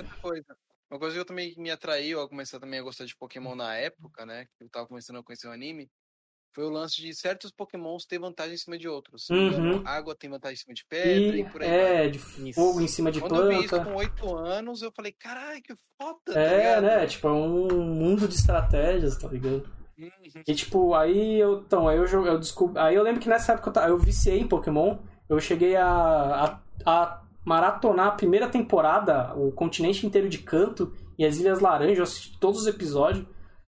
de. Uma coisa que eu também me atraiu a começar também a gostar de Pokémon na época, né? Que eu tava começando a conhecer o anime. Foi o lance de certos Pokémons ter vantagem em cima de outros. Uhum. água tem vantagem em cima de pedra e, e, por aí vai. é, de Isso. fogo em cima de Quando eu vi isso planta. com oito anos, eu falei, caralho, que foda, tá É, ligado? né? Tipo, é um mundo de estratégias, tá ligado? Uhum. E tipo, aí eu. Então, aí eu, eu descobri. Aí eu lembro que nessa época eu, eu viciei em Pokémon. Eu cheguei a, a, a maratonar a primeira temporada, o continente inteiro de canto e as Ilhas Laranjas, eu assisti todos os episódios.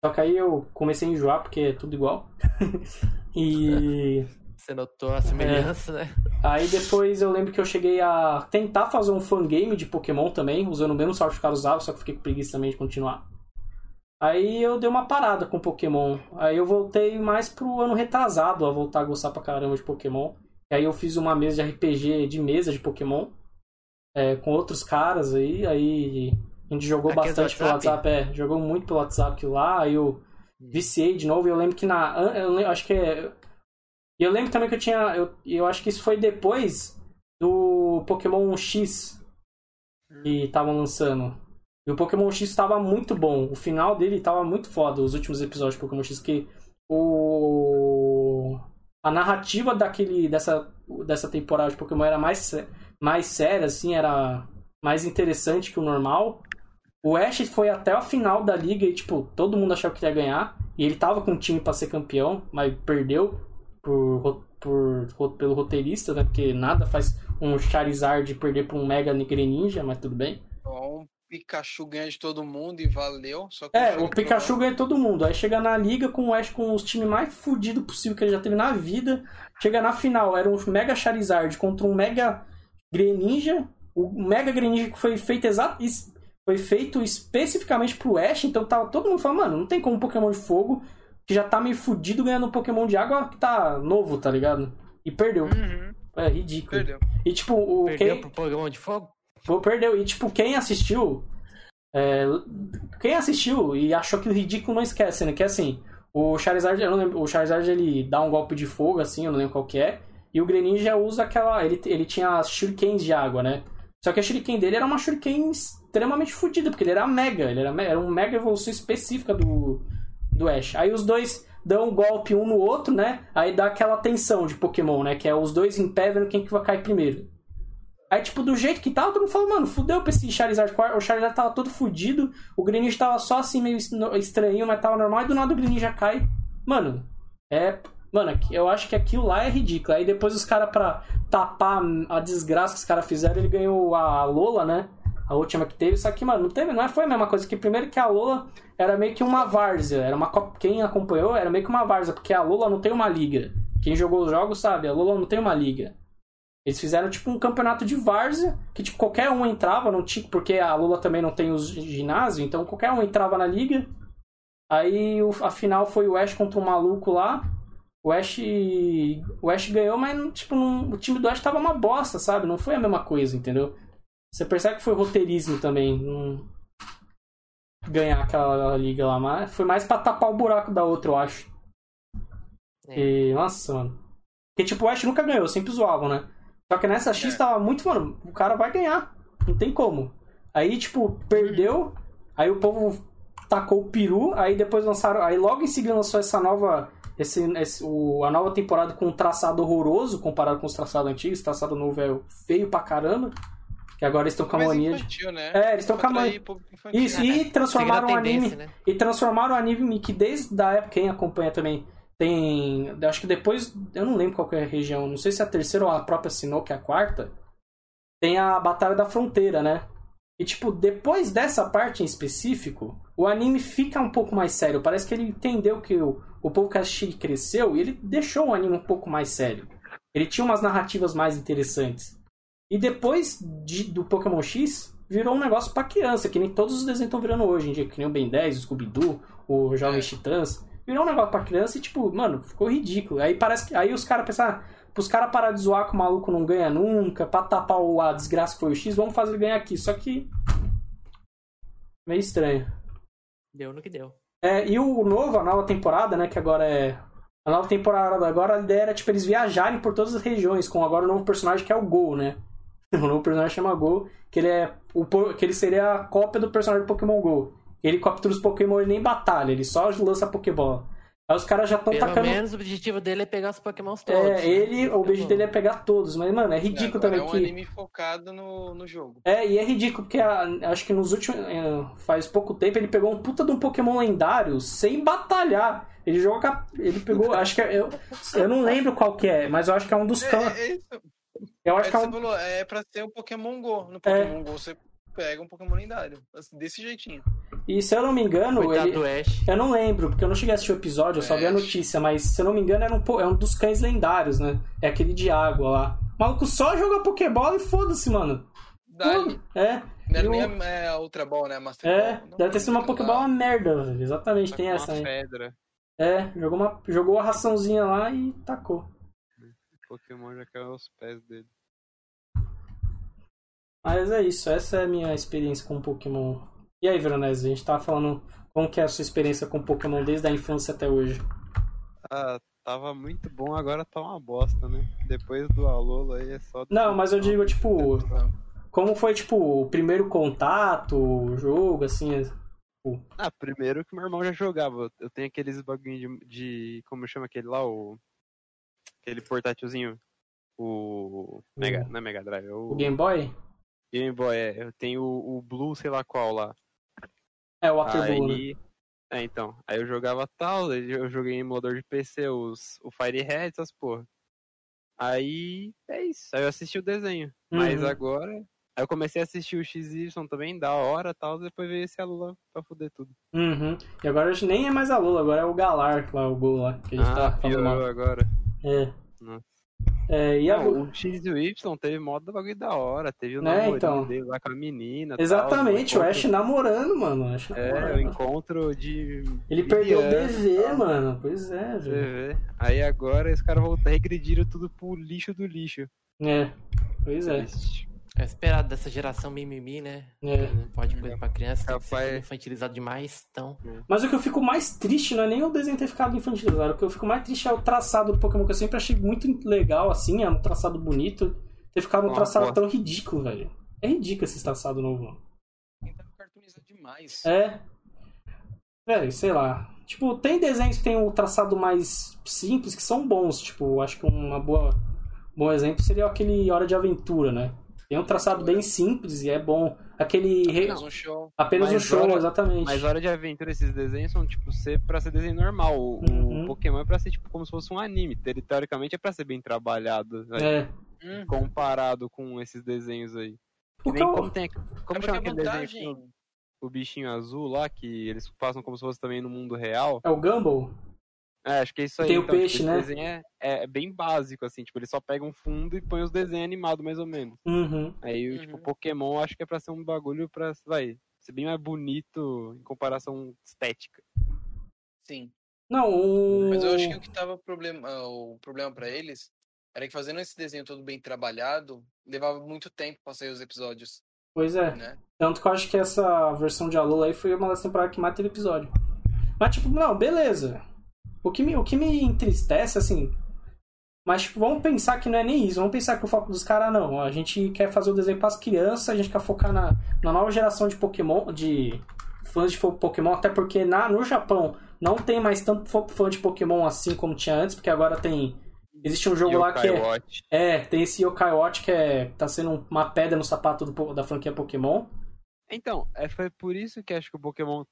Só que aí eu comecei a enjoar porque é tudo igual. e. Você notou a semelhança, né? Aí depois eu lembro que eu cheguei a tentar fazer um fangame de Pokémon também, usando o mesmo sorte que o cara usava, só que fiquei com preguiça também de continuar. Aí eu dei uma parada com Pokémon. Aí eu voltei mais pro ano retrasado a voltar a gostar pra caramba de Pokémon. E aí eu fiz uma mesa de RPG de mesa de Pokémon. É, com outros caras aí. Aí a gente jogou Aqueles bastante pelo WhatsApp? É, jogou muito pelo WhatsApp lá. Aí eu viciei de novo. E eu lembro que na. Eu acho que é. E eu lembro também que eu tinha. Eu, eu acho que isso foi depois do Pokémon X que estavam lançando. E o Pokémon X estava muito bom. O final dele estava muito foda, os últimos episódios de Pokémon X, que o. A narrativa daquele, dessa, dessa temporada de Pokémon era mais, mais séria, assim, era mais interessante que o normal. O Ash foi até a final da liga e, tipo, todo mundo achava que ia ganhar. E ele tava com um time pra ser campeão, mas perdeu por, por, pelo roteirista, né? Porque nada faz um Charizard perder pra um Mega Greninja, mas tudo bem. Um Pikachu ganha de todo mundo e valeu. É, o Pikachu ganha todo mundo. Aí chega na liga com o Ash com os times mais fudidos possível que ele já teve na vida. Chega na final, era um Mega Charizard contra um Mega Greninja. O Mega Greninja que foi feito exato. foi feito especificamente pro Ash, então tava todo mundo falando, mano, não tem como um Pokémon de fogo que já tá meio fudido ganhando um Pokémon de água que tá novo, tá ligado? E perdeu. Uhum, É ridículo. perdeu. E tipo, o Perdeu quem... pro Pokémon de fogo? Pô, perdeu. E tipo, quem assistiu. é, quem assistiu e achou aquilo ridículo não esquece, né? Que é assim, o Charizard, eu não lembro, o Charizard ele dá um golpe de fogo, assim, eu não lembro qual que é. E o Greninja usa aquela. Ele, ele tinha as shurikens de água, né? Só que a shuriken dele era uma shuriken extremamente fodida, porque ele era mega, ele era, era um mega evolução específica do, do Ash. Aí os dois dão um golpe um no outro, né? Aí dá aquela tensão de Pokémon, né? Que é os dois em pé vendo quem que vai cair primeiro. Aí, tipo, do jeito que tava, todo mundo falou, mano, fudeu pra esse Charizard. O Charizard tava todo fudido, o Greninja tava só assim, meio estranho, mas tava normal, e do nada o Greninja cai. Mano, é. Mano, eu acho que aquilo lá é ridículo. Aí depois os caras, pra tapar a desgraça que os caras fizeram, ele ganhou a Lola, né? A última que teve, só que, mano, não teve, não foi a mesma coisa. Que primeiro que a Lola era meio que uma várzea. Era uma, quem acompanhou era meio que uma várzea, porque a Lola não tem uma liga. Quem jogou os jogos sabe, a Lola não tem uma liga. Eles fizeram tipo um campeonato de várzea, que tipo, qualquer um entrava, não tinha, porque a Lula também não tem os ginásio, então qualquer um entrava na liga. Aí o- a final foi o Ash contra um maluco lá. O Ash, o Ash ganhou, mas tipo, não- o time do Ash tava uma bosta, sabe? Não foi a mesma coisa, entendeu? Você percebe que foi roteirismo também. Não... Ganhar aquela liga lá, mas foi mais pra tapar o buraco da outra, eu acho. É. E, nossa, mano. Porque, tipo, o Ash nunca ganhou, sempre zoavam, né? Só que nessa X É. tava muito, mano, o cara vai ganhar. Não tem como. Aí, tipo, perdeu. Aí o povo tacou o peru. Aí depois lançaram. Aí logo em seguida lançou essa nova. Esse, esse- o, a nova temporada com um traçado horroroso comparado com os traçados antigos. O traçado novo é feio pra caramba. Que agora eles estão com a mania de. infantil, né? É, eles estão com a mania. Isso, e transformaram o anime. né? E transformaram o anime que desde a época, quem acompanha também, tem. Acho que depois. Eu não lembro qual que é a região, não sei se é a terceira ou a própria Sinnoh, que é a quarta. Tem a Batalha da Fronteira, né? E tipo, depois dessa parte em específico, o anime fica um pouco mais sério. Parece que ele entendeu que o, o povo que cresceu e ele deixou o anime um pouco mais sério. Ele tinha umas narrativas mais interessantes. E depois de- do Pokémon X, virou um negócio pra criança, que nem todos os desenhos estão virando hoje em dia, que nem o Ben 10, o Scooby-Doo, o Jovens Titãs. Virou um negócio pra criança e, tipo, mano, ficou ridículo. Aí parece que. Aí os caras pensaram, ah, pros caras parar de zoar que o maluco não ganha nunca, pra tapar o, a desgraça que foi o X, vamos fazer ele ganhar aqui. Só que. Meio estranho. Deu no que deu. É, e o novo, a nova temporada, né, que agora é. A nova temporada agora, a ideia era, tipo, eles viajarem por todas as regiões, com agora o novo personagem que é o Gol, né? O novo personagem chama Gol, que ele é. O, que ele seria a cópia do personagem do Pokémon Go. Ele captura os Pokémon e nem batalha, ele só lança Pokébola. Aí os caras já estão Pelo tacando. menos o objetivo dele é pegar os pokémons todos. É, né? ele, o Tá bom. dele é pegar todos, mas, mano, é ridículo Agora também é um que. anime focado no, no jogo. É, e é ridículo, porque a- acho que nos últimos. é, Faz pouco tempo ele pegou um puta de um Pokémon lendário sem batalhar. Ele joga. Ele pegou. acho que é. Eu, eu não lembro qual que é, mas eu acho que é um dos É, can... é, é isso. Eu É, acho que é um. falou, é pra ser um Pokémon Go. No Pokémon Go você pega um Pokémon lendário. assim, Desse jeitinho. E se eu não me engano, Coitado ele. do Ash. Eu não lembro, porque eu não cheguei a assistir o episódio, eu só vi a notícia, mas se eu não me engano, era um, é um dos cães lendários, né? É aquele de água lá. O maluco só joga Pokébola e foda-se, mano. Daí, É. não era o- nem a, é, a Ultra Ball, né? A Master É, Ball. Não, deve ter sido uma Pokébola uma merda, velho. exatamente, Tá tem essa uma aí. pedra. É, jogou, uma, jogou a raçãozinha lá e tacou. Pokémon já caiu aos pés dele. Mas é isso, essa é a minha experiência com Pokémon. E aí, Veronese, a gente tava falando como que é a sua experiência com Pokémon desde a infância até hoje. Ah, tava muito bom, agora tá uma bosta, né? Depois do Alola aí é só. Não, mas eu digo, tipo, como foi, tipo, o primeiro contato, o jogo, assim, Ah, primeiro que meu irmão já jogava. Eu tenho aqueles bagulho de, de. Como chama aquele lá? O. Aquele portátilzinho. O. Mega, não é Mega Drive, é o. o Game Boy? Game Boy, é. Eu tenho o, o Blue, sei lá qual lá. É, o Water Blue, né? É, então. Aí eu jogava tal, eu joguei em emulador de PC os, o Fire Red, essas porra. Aí é isso. Aí eu assisti o desenho. Mas Uhum. agora. Aí eu comecei a assistir o XY também, da hora tal, depois veio esse Alula pra foder tudo. Uhum. E agora a gente nem é mais a Lula, agora é o Galar, lá, o Gol lá, que a gente ah, tá falando agora. É. Nossa. É, e a- Não, o X e o Y teve modo do bagulho da hora. Teve o Né, namorinho então. dele lá com a menina. tal, Exatamente, o encontro- Ash namorando, mano. o Ash É, o namorando. encontro de. Ele perdeu o tal. mano. Pois é, velho. Aí agora os caras regrediram tudo pro lixo do lixo. É, pois é. Triste. É esperado dessa geração mimimi, né? é. Não pode coisa pra criança, tem que ser Rapaz. tudo infantilizado demais, então... Mas o que eu fico mais triste não é nem o desenho ter ficado infantilizado. O que eu fico mais triste é o traçado do Pokémon, que eu sempre achei muito legal, assim, é um traçado bonito. Ter ficado um traçado bosta. tão ridículo, velho. É ridículo esse traçado novo, mano. Tentaram demais. É. Velho, sei lá. Tipo, tem desenhos que tem o traçado mais simples que são bons. Tipo, acho que uma boa um bom exemplo seria aquele Hora de Aventura, né? Tem um traçado bem simples e é bom. Aquele. re- Apenas um show. Apenas um Mas show, Hora- exatamente. Mas hora de aventura, esses desenhos são tipo ser pra ser desenho normal. O, o Uhum. Pokémon é pra ser tipo como se fosse um anime. Ele, teoricamente é pra ser bem trabalhado. né? É. Hum. Comparado com esses desenhos aí. Que O nem eu- como tem. Como É chama a aquele desenho o bichinho azul lá, que eles passam como se fosse também no mundo real? É o Gumball? É, acho que é isso aí. Tem o então, peixe, tipo, né? Esse desenho é, é, é bem básico, assim, tipo, ele só pega um fundo e põe os desenhos animados, mais ou menos. Uhum. Aí, Uhum. tipo, Pokémon acho que é pra ser um bagulho pra, vai, ser bem mais bonito em comparação estética. Sim. Não, o. Mas eu acho que o que tava problema, ah, o problema pra eles era que fazendo esse desenho todo bem trabalhado, levava muito tempo pra sair os episódios, Pois é. né? Tanto que eu acho que essa versão de Alola aí foi uma das temporadas que mais teve episódio. Mas, tipo, não, beleza. O que me, o que me entristece, assim. Mas, tipo, vamos pensar que não é nem isso. Vamos pensar que o foco dos caras, não. A gente quer fazer o desenho pras crianças, a gente quer focar na, na nova geração de Pokémon, de fãs de Pokémon, até porque na, no Japão não tem mais tanto fã de Pokémon assim como tinha antes, porque agora tem. Existe um jogo lá que é. Watch. É, tem esse Yokai Watch que é, tá sendo uma pedra no sapato do da franquia Pokémon. Então, é, foi por isso que acho que o Pokémon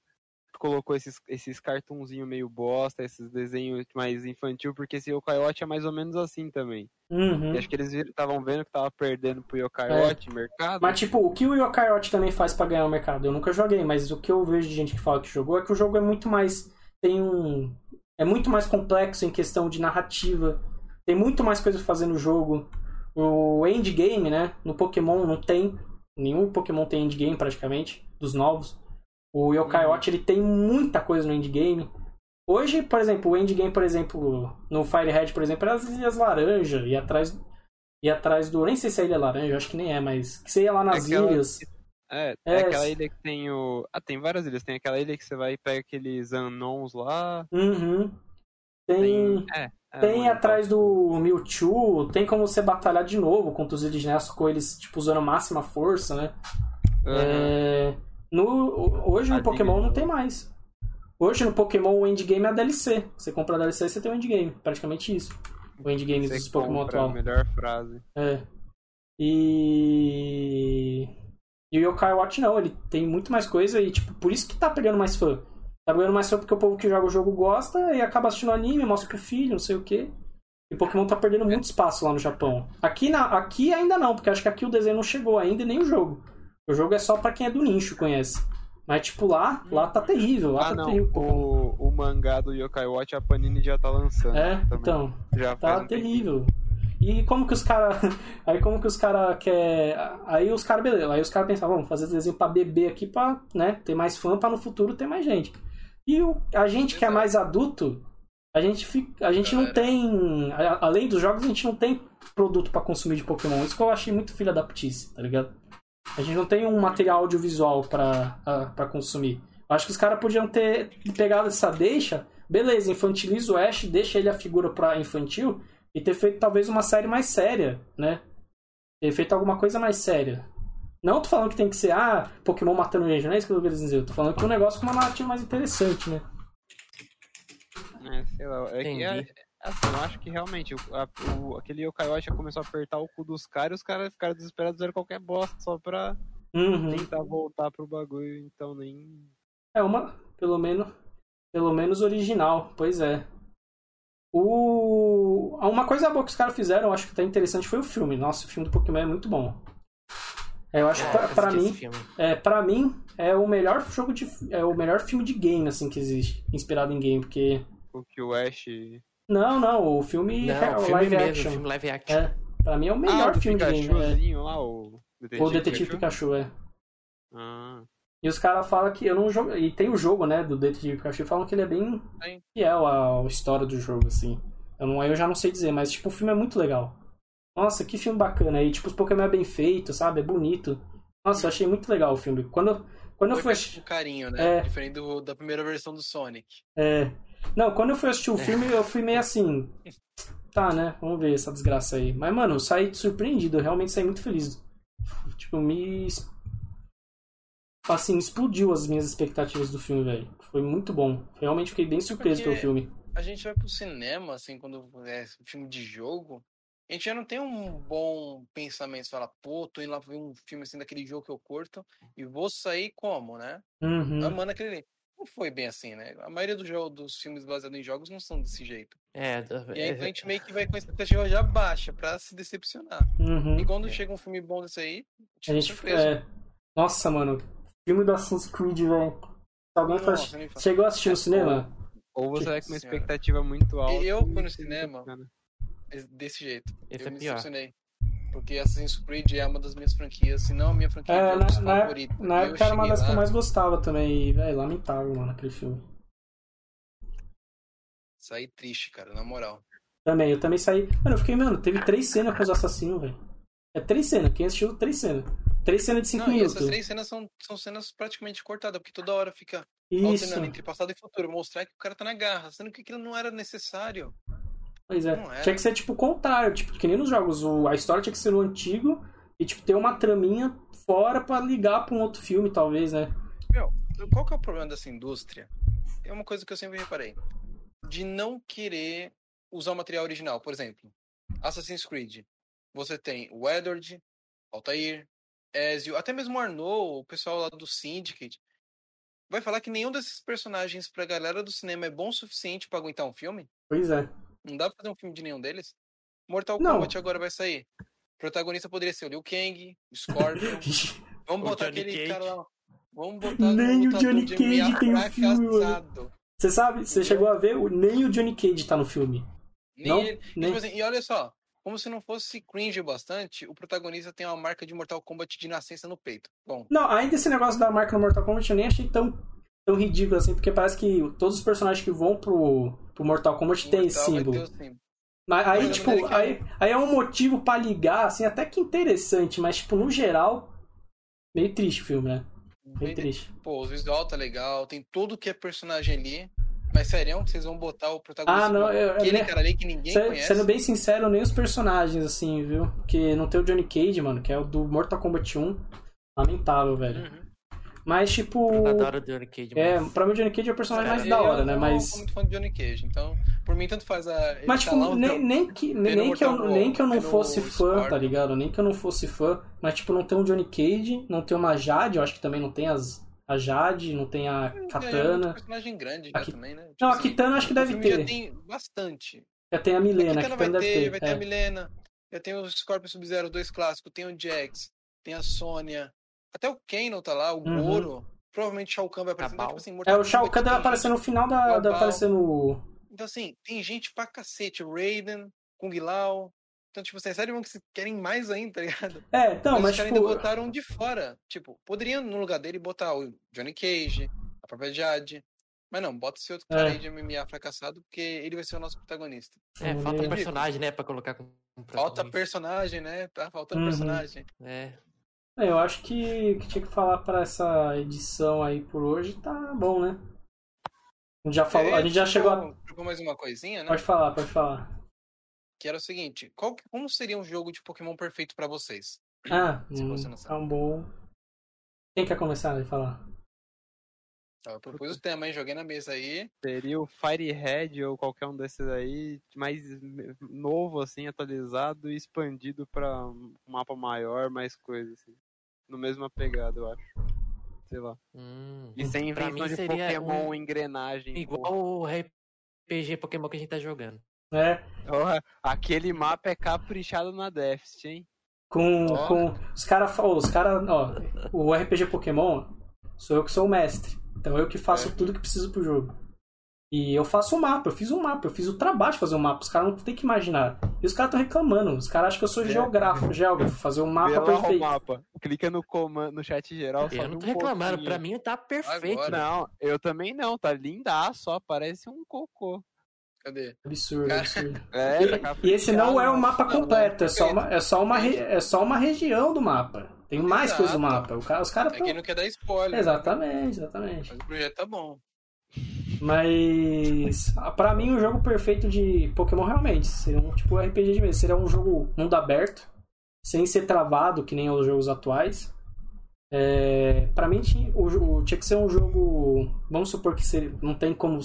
colocou esses, esses cartunzinhos meio bosta, esses desenhos mais infantil, porque esse Yokai Watch é mais ou menos assim também. Uhum. Acho que eles estavam vendo que tava perdendo pro Yokai É. Mercado. Mas, tipo, o que o Yokai Watch também faz pra ganhar o mercado? Eu nunca joguei, mas o que eu vejo de gente que fala que jogou é que o jogo é muito mais. Tem um. É muito mais complexo em questão de narrativa. Tem muito mais coisa pra fazer no jogo. O endgame, né? No Pokémon não tem. Nenhum Pokémon tem endgame praticamente, dos novos. O Yokai Uhum. Watch ele tem muita coisa no endgame. Hoje, por exemplo, o endgame, por exemplo, no Firehead, por exemplo, era as Ilhas Laranja e atrás e atrás do. Nem sei se é Ilha Laranja, eu acho que nem é, mas. Que você ia lá nas Aquela- ilhas. É, É, é aquela ilha que tem o. Ah, tem várias ilhas. Tem aquela ilha que você vai e pega aqueles anons lá. Uhum. Tem. É. é, Tem atrás do Mewtwo, tem como você batalhar de novo contra os Illuminati com eles, tipo, usando máxima força, né? Aham. É, no, hoje no Pokémon não tem mais. Hoje no Pokémon o endgame é a DLC. Você compra a DLC e você tem o endgame. Praticamente isso. O endgame Você dos Pokémon atual. melhor frase. É. E. E o Yokai Watch não, ele tem muito mais coisa e, tipo, por isso que tá pegando mais fã. Tá pegando mais fã porque o povo que joga o jogo gosta e acaba assistindo anime, mostra pro filho, não sei o quê. E Pokémon tá perdendo muito espaço lá no Japão. Aqui, na, aqui ainda não, porque acho que aqui o desenho não chegou ainda e nem o jogo. O jogo é só pra quem é do nicho, conhece. Mas, tipo, lá, lá tá terrível. Lá Ah, tá não. terrível. O, o mangá do Yokai Watch a Panini já tá lançando. É, também. então. Já Tá terrível. E como que os caras. Aí como que os caras quer. Aí os caras, beleza. Aí os caras pensam, vamos fazer desenho pra bebê aqui pra né, ter mais fã, pra no futuro ter mais gente. E o, a gente que é mais adulto, a gente, fica, a gente não tem. Além dos jogos, a gente não tem produto pra consumir de Pokémon. Isso que eu achei muito filha da putice, tá ligado? A gente não tem um material audiovisual pra, a- pra consumir. Eu acho que os caras podiam ter pegado essa deixa, beleza, infantiliza o Ash, deixa ele a figura pra infantil e ter feito talvez uma série mais séria, né? Ter feito alguma coisa mais séria. Não tô falando que tem que ser, ah, Pokémon matando gente, não é isso que eu quero dizer. Eu tô falando que é um negócio com uma narrativa mais interessante, né? É, sei lá. É é, assim, eu acho que realmente o, a- o- aquele Yokai Watch já começou a apertar o cu dos caras e os caras ficaram desesperados fizeram qualquer bosta só pra Uhum. tentar voltar pro bagulho, então nem. É uma, pelo menos, pelo menos original, pois é. O uma coisa boa que os caras fizeram, eu acho que tá interessante foi o filme. Nossa, o filme do Pokémon é muito bom. É, eu acho que pra, pra mim, é, para mim é o melhor jogo de é o melhor filme de game assim que existe, inspirado em game, porque O que o Ash. Não, não, o filme, Não, é o filme live mesmo, action. o filme live action. É, pra mim é o Ah, melhor do filme de game. É. Lá, o Detetive, O Detetive Pikachu, é. Ah, E os caras falam que eu não jogo. E tem o jogo, né, do Detetive Pikachu, falam que ele é bem Tem. fiel à história do jogo, assim. Eu, não, eu já não sei dizer, mas tipo, o filme é muito legal. Nossa, que filme bacana. E tipo, os Pokémon é bem feito, sabe? É bonito. Nossa, eu achei muito legal o filme. Quando, eu- quando eu Foi fui feito assistir. com carinho, né? É. Diferente do- da primeira versão do Sonic. É. Não, quando eu fui assistir o filme, eu fui meio assim. Tá, né? Vamos ver essa desgraça aí. Mas, mano, eu saí surpreendido, eu realmente saí muito feliz. Tipo, me. Assim, explodiu as minhas expectativas do filme, velho. Foi muito bom. Realmente fiquei bem surpreso Porque- pelo filme. A gente vai pro cinema, assim, quando é filme de jogo, a gente já não tem um bom pensamento. Você fala, pô, tô indo lá ver um filme assim daquele jogo que eu curto e vou sair como, né? Uhum. Amando aquele. Não foi bem assim, né? A maioria dos, jogos, dos filmes baseados em jogos não são desse jeito. É, E aí é, a gente meio que vai com a expectativa já baixa pra se decepcionar. Uhum. E quando chega um filme bom desse aí, A gente surpreso. é... Nossa, mano. Filme do Assassin's Creed, velho. Alguém faz... chegou a assistir no cinema? ou você vai com uma Senhora. expectativa muito alta. eu fui no e- cinema. desse jeito. Esse eu é me pior. decepcionei. Porque Assassin's Creed é uma das minhas franquias, se não a minha franquia É, na, na, favorita. na Eu época era uma das que eu lá, mais gostava também. E, velho, lamentável, mano, aquele filme. Saí triste, cara, na moral. Também, eu também saí. Mano, eu fiquei, mano, teve três cenas com os assassinos, velho. É três cenas. Quem assistiu, três cenas. Três cenas de cinco Não, minutos. essas três cenas são, são cenas praticamente cortadas, porque toda hora fica Isso. alternando entre passado e futuro, mostrar que o cara tá na garra, sendo que aquilo não era necessário. Pois é. Era. Tinha que ser, tipo, contrário. Tipo, que nem nos jogos. O, a história tinha que ser no antigo e, tipo, ter uma traminha fora pra ligar pra um outro filme, talvez, né? Qual que é o problema dessa indústria? É uma coisa que eu sempre reparei. De não querer usar o material original. Por exemplo, Assassin's Creed. Você tem o Edward, Altair, Ezio, até mesmo o Arnaud, o pessoal lá do Syndicate. Vai falar que nenhum desses personagens pra galera do cinema é bom o suficiente pra aguentar um filme? Pois é. Não dá pra fazer um filme de nenhum deles? Mortal Não. Kombat agora vai sair. O protagonista poderia ser o Liu Kang, o Scorpion. Vamos O botar aquele Cage. cara lá. Vamos botar Nem o Johnny Cage tem um filme, mano. Você sabe, você chegou a ver? O- Nem o Johnny Cage tá no filme. Nem Não, ele. E, nem- tipo assim, e olha só, como se não fosse cringe o bastante, o protagonista tem uma marca de Mortal Kombat de nascença no peito. Bom, Não, ainda esse negócio da marca no Mortal Kombat eu nem achei tão, tão ridículo assim, porque parece que todos os personagens que vão pro, pro Mortal Kombat o têm Mortal vai símbolo. Mas aí, Mas tipo, é aí, aí é um motivo pra ligar, assim, até que interessante, mas, tipo, no geral, meio triste o filme, né? Meio triste. Pô, o visual tá legal, tem tudo que é personagem ali. Mas sério, que vocês vão botar o protagonista Ah, não, eu- aquele cara ali que ninguém Se- conhece? Sendo bem sincero, nem os personagens, assim, viu? Porque não tem o Johnny Cage, mano, que é o do Mortal Kombat 1. Lamentável, velho. Uhum. Mas, tipo. Eu adoro o Johnny Cage. É, mas- pra mim o Johnny Cage é o personagem mais Cara, da Eu hora, né? não Mas. sou muito fã de Johnny Cage, então, por mim, tanto faz a. ele Mas, tá tipo, nem, nem, que, no nem, que eu, nem que eu não fosse fã, tá Scorpion. ligado? Nem que eu não fosse fã. Mas, tipo, não tem um Johnny Cage, não tem uma Jade, eu acho que também não tem as, a Jade, não tem a É, é Katana. personagem grande A Ki- também, né? Tipo Não, a assim, Kitana acho que deve filme Já ter. tem bastante. Já tem a A Milena, a Kitana vai Kitana ter, deve ter. vai ter é. a Milena, já tem o Scorpion Sub-Zero 2 clássico, tem o Jax, tem a Sônia, até o Kano tá lá, o Uhum. Goro, provavelmente Shao Kahn vai aparecer. Então, tipo assim, É, o Shao Kahn deve tem aparecer gente- no final da. Deve aparecer no. Então, assim, tem gente pra cacete, o Raiden, Kung Lao. Então, tipo assim, sério mesmo que vocês querem mais ainda, tá ligado? É, então, mas mas os caras tipo. ainda botaram de fora. Tipo, poderiam no lugar dele botar o Johnny Cage, a própria Jade. Mas não, bota esse outro cara É. aí de MMA fracassado, porque ele vai ser o nosso protagonista. É, falta um Ele- personagem, né, pra colocar com Falta personagem, né? Tá faltando Uhum. personagem. É. É, eu acho que, que tinha que falar pra essa edição aí por hoje, tá bom, né? A gente já falou, a gente já chegou a... Trocou mais uma coisinha, né? Pode falar, pode falar. Que era o seguinte: qual, que- como seria um jogo de Pokémon perfeito pra vocês? Ah, Se hum, você não sabe. é um bom... Quem quer começar a falar? Tá, eu propus o tema, hein? Joguei na mesa aí. Seria o Firehead ou qualquer um desses aí, mais novo, assim, atualizado e expandido pra um mapa maior, mais coisa, assim. No mesma pegada, eu acho. Sei lá. Hum. E sem invenção de seria Pokémon um- engrenagem. Igual porra. o RPG Pokémon que a gente tá jogando. É, Porra, aquele mapa é caprichado na Deficit, hein? com, Ó. com os caras, os cara, ó, o RPG Pokémon sou eu que sou o mestre. Então eu que faço É. tudo que preciso pro jogo. E eu faço o mapa, eu fiz o mapa, eu fiz o trabalho de fazer o mapa. Os caras não tem que imaginar. E os caras estão reclamando. Os caras acham que eu sou É. geógrafo, geógrafo, fazer o Vê mapa lá o perfeito. mapa. Clica no comando, no chat geral. Eu não tô um reclamando, pouquinho. pra mim tá perfeito. Agora. Não, eu também não. Tá lindaço, só parece um cocô. Cadê? Absurdo, absurdo. É, E, tá e esse não é o caprichado. mapa completo, é só uma, é só uma, re- é só uma região do mapa. Tem mais coisa no Exato. mapa. O cara- os caras É estão. quem não quer dar spoiler. Exatamente, exatamente. Mas o projeto tá bom. Mas pra mim o jogo perfeito de Pokémon realmente seria um tipo RPG de mesa, seria um jogo mundo aberto, sem ser travado que nem os jogos atuais. É, para mim tinha, o- tinha que ser um jogo, vamos supor que seria, não tem como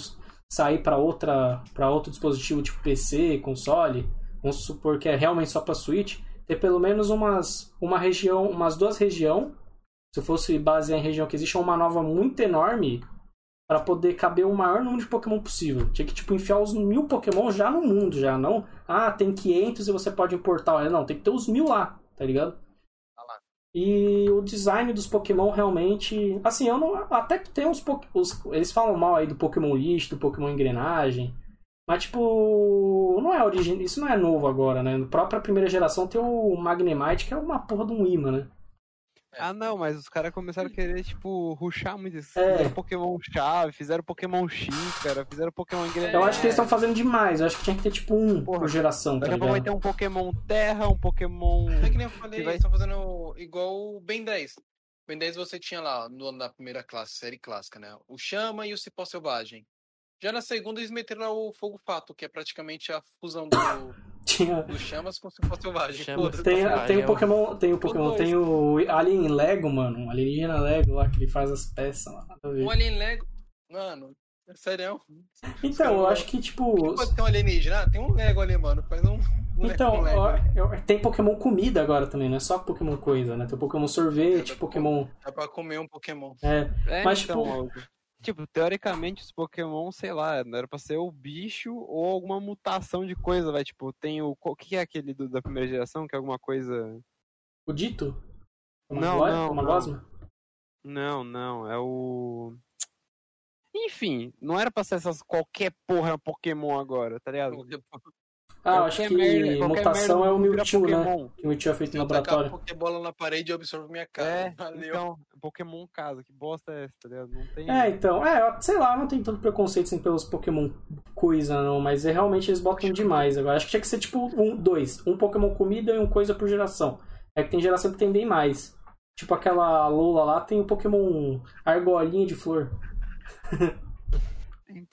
sair para outra para outro dispositivo tipo PC, console, vamos supor que é realmente só para Switch, ter pelo menos umas uma região, umas duas regiões, se fosse basear em região que existe uma nova muito enorme Pra poder caber o maior número de Pokémon possível. Tinha que, tipo, enfiar os mil Pokémon já no mundo, já. Não, ah, tem 500 e você pode importar. Não, tem que ter os mil lá, tá ligado? Tá. E o design dos Pokémon realmente. Assim, eu não. Até que tem uns, os Eles falam mal aí do Pokémon lixo, do Pokémon engrenagem. Mas, tipo. Não é origem. Isso não é novo agora, né? Na própria primeira geração tem o Magnemite, que é uma porra de um imã, né? Ah, não, mas os caras começaram a querer, tipo, ruxar muito. Eles É. Fizeram Pokémon chave, fizeram Pokémon xícara, fizeram Pokémon engrenagem. Eu acho que eles estão fazendo demais. Eu acho que tinha que ter, tipo, um Porra, por geração, tá Daqui a pouco vai ter um Pokémon terra, um Pokémon. É que nem eu falei, vai- eles estão fazendo igual o Ben 10. O Ben 10 você tinha lá no ano da primeira classe, série clássica, né? O Chama e o Cipó Selvagem. Já na segunda eles meteram lá o Fogo Fato, que é praticamente a fusão do, Tinha. do Chamas com o Cipó Selvagem. Chamas. Foda-se. Tem, tem o Pokémon, tem o Pokémon, tem o Alien Lego, mano. O alienígena Lego lá, que ele faz as peças ver. Um Alien Lego. Mano, é sério. Então, eu acho que, tipo. Pode ter um alienígena? Ah, tem um Lego ali, mano. Faz um. um Então, Lego, ó, eu- tem Pokémon comida agora também, não é só Pokémon coisa, né? Tem o Pokémon sorvete, É, Pokémon. Dá pra comer um Pokémon. É, É, Mas, então, tipo-. Tipo, teoricamente os Pokémon, sei lá, não era pra ser o bicho ou alguma mutação de coisa, vai. Tipo, tem o. O que é aquele do- da primeira geração? Que é alguma coisa. o Dito? O Não, Maglo- não, o Magosma? Não, não, é o. Enfim, não era pra ser essas qualquer porra Pokémon agora, tá ligado? Ah, eu acho que merda- mutação merda é o Mewtwo, né? Que o Mewtwo é feito no Eu laboratório. Pokébola na parede e absorvo minha cara. É, Valeu. então, Pokémon casa, que bosta é essa, tá ligado? Não tem. É, então, é, sei lá, não tem tanto preconceito assim, pelos Pokémon coisa, não, mas é, realmente eles botam demais agora. Acho que tinha que ser tipo um, dois. Um Pokémon comida e um coisa por geração. É que tem geração que tem bem mais. Tipo aquela Lola lá tem o Pokémon argolinha de flor.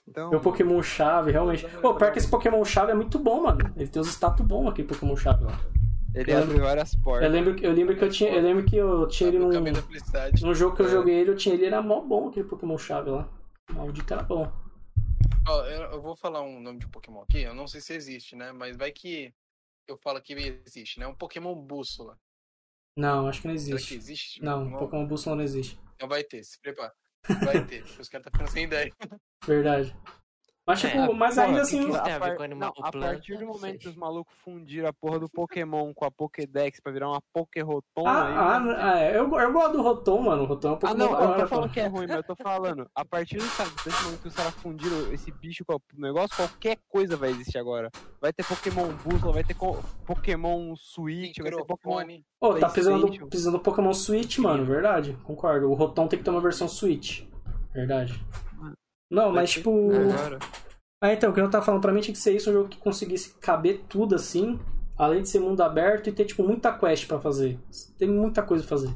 Então, o Pokémon chave, realmente. Pô, pior que esse Pokémon chave é muito bom, mano. Ele tem os status bons aqui, Pokémon chave lá. ele eu abre várias portas. Eu lembro, que- eu lembro que eu tinha. Eu lembro que eu tinha ele num. No jogo que eu É. joguei ele, eu tinha ele, era mó bom aquele Pokémon chave lá. Maldito era bom. Ó, eu, eu vou falar um nome de Pokémon aqui, eu não sei se existe, né? Mas vai que eu falo que existe, né? Um Pokémon bússola. Não, acho que não Será que existe. existe? Não, Pokémon Bússola não existe. Então vai ter, se prepara. Vai ter, os caras estão ficando sem ideia. Verdade. Mas, É, tipo, mas Porra, ainda que assim. que A par- com Animal não, a partir do momento que os malucos fundiram a porra do Pokémon com a Pokédex pra virar uma Pokérotom Ah, aí. ah, ah, é, eu, eu gosto do Rotom, mano. O Rotom é um Ah, Pokémon não, eu não tô falando que é ruim, mas eu tô falando. A partir do momento que os caras fundiram esse bicho com o negócio, qualquer coisa vai existir agora. Vai ter Pokémon Bússola, vai ter Pokémon Switch, vai ter Pokémon. Pô, tá precisando, precisando do Pokémon Switch, mano. Verdade. Concordo. O Rotom tem que ter uma versão Switch. Verdade. Não, Vai mas tipo. Agora. Ah, então, o que eu tava falando, pra mim tinha que ser isso, um jogo que conseguisse caber tudo assim, além de ser mundo aberto e ter, tipo, muita quest pra fazer. Tem muita coisa pra fazer.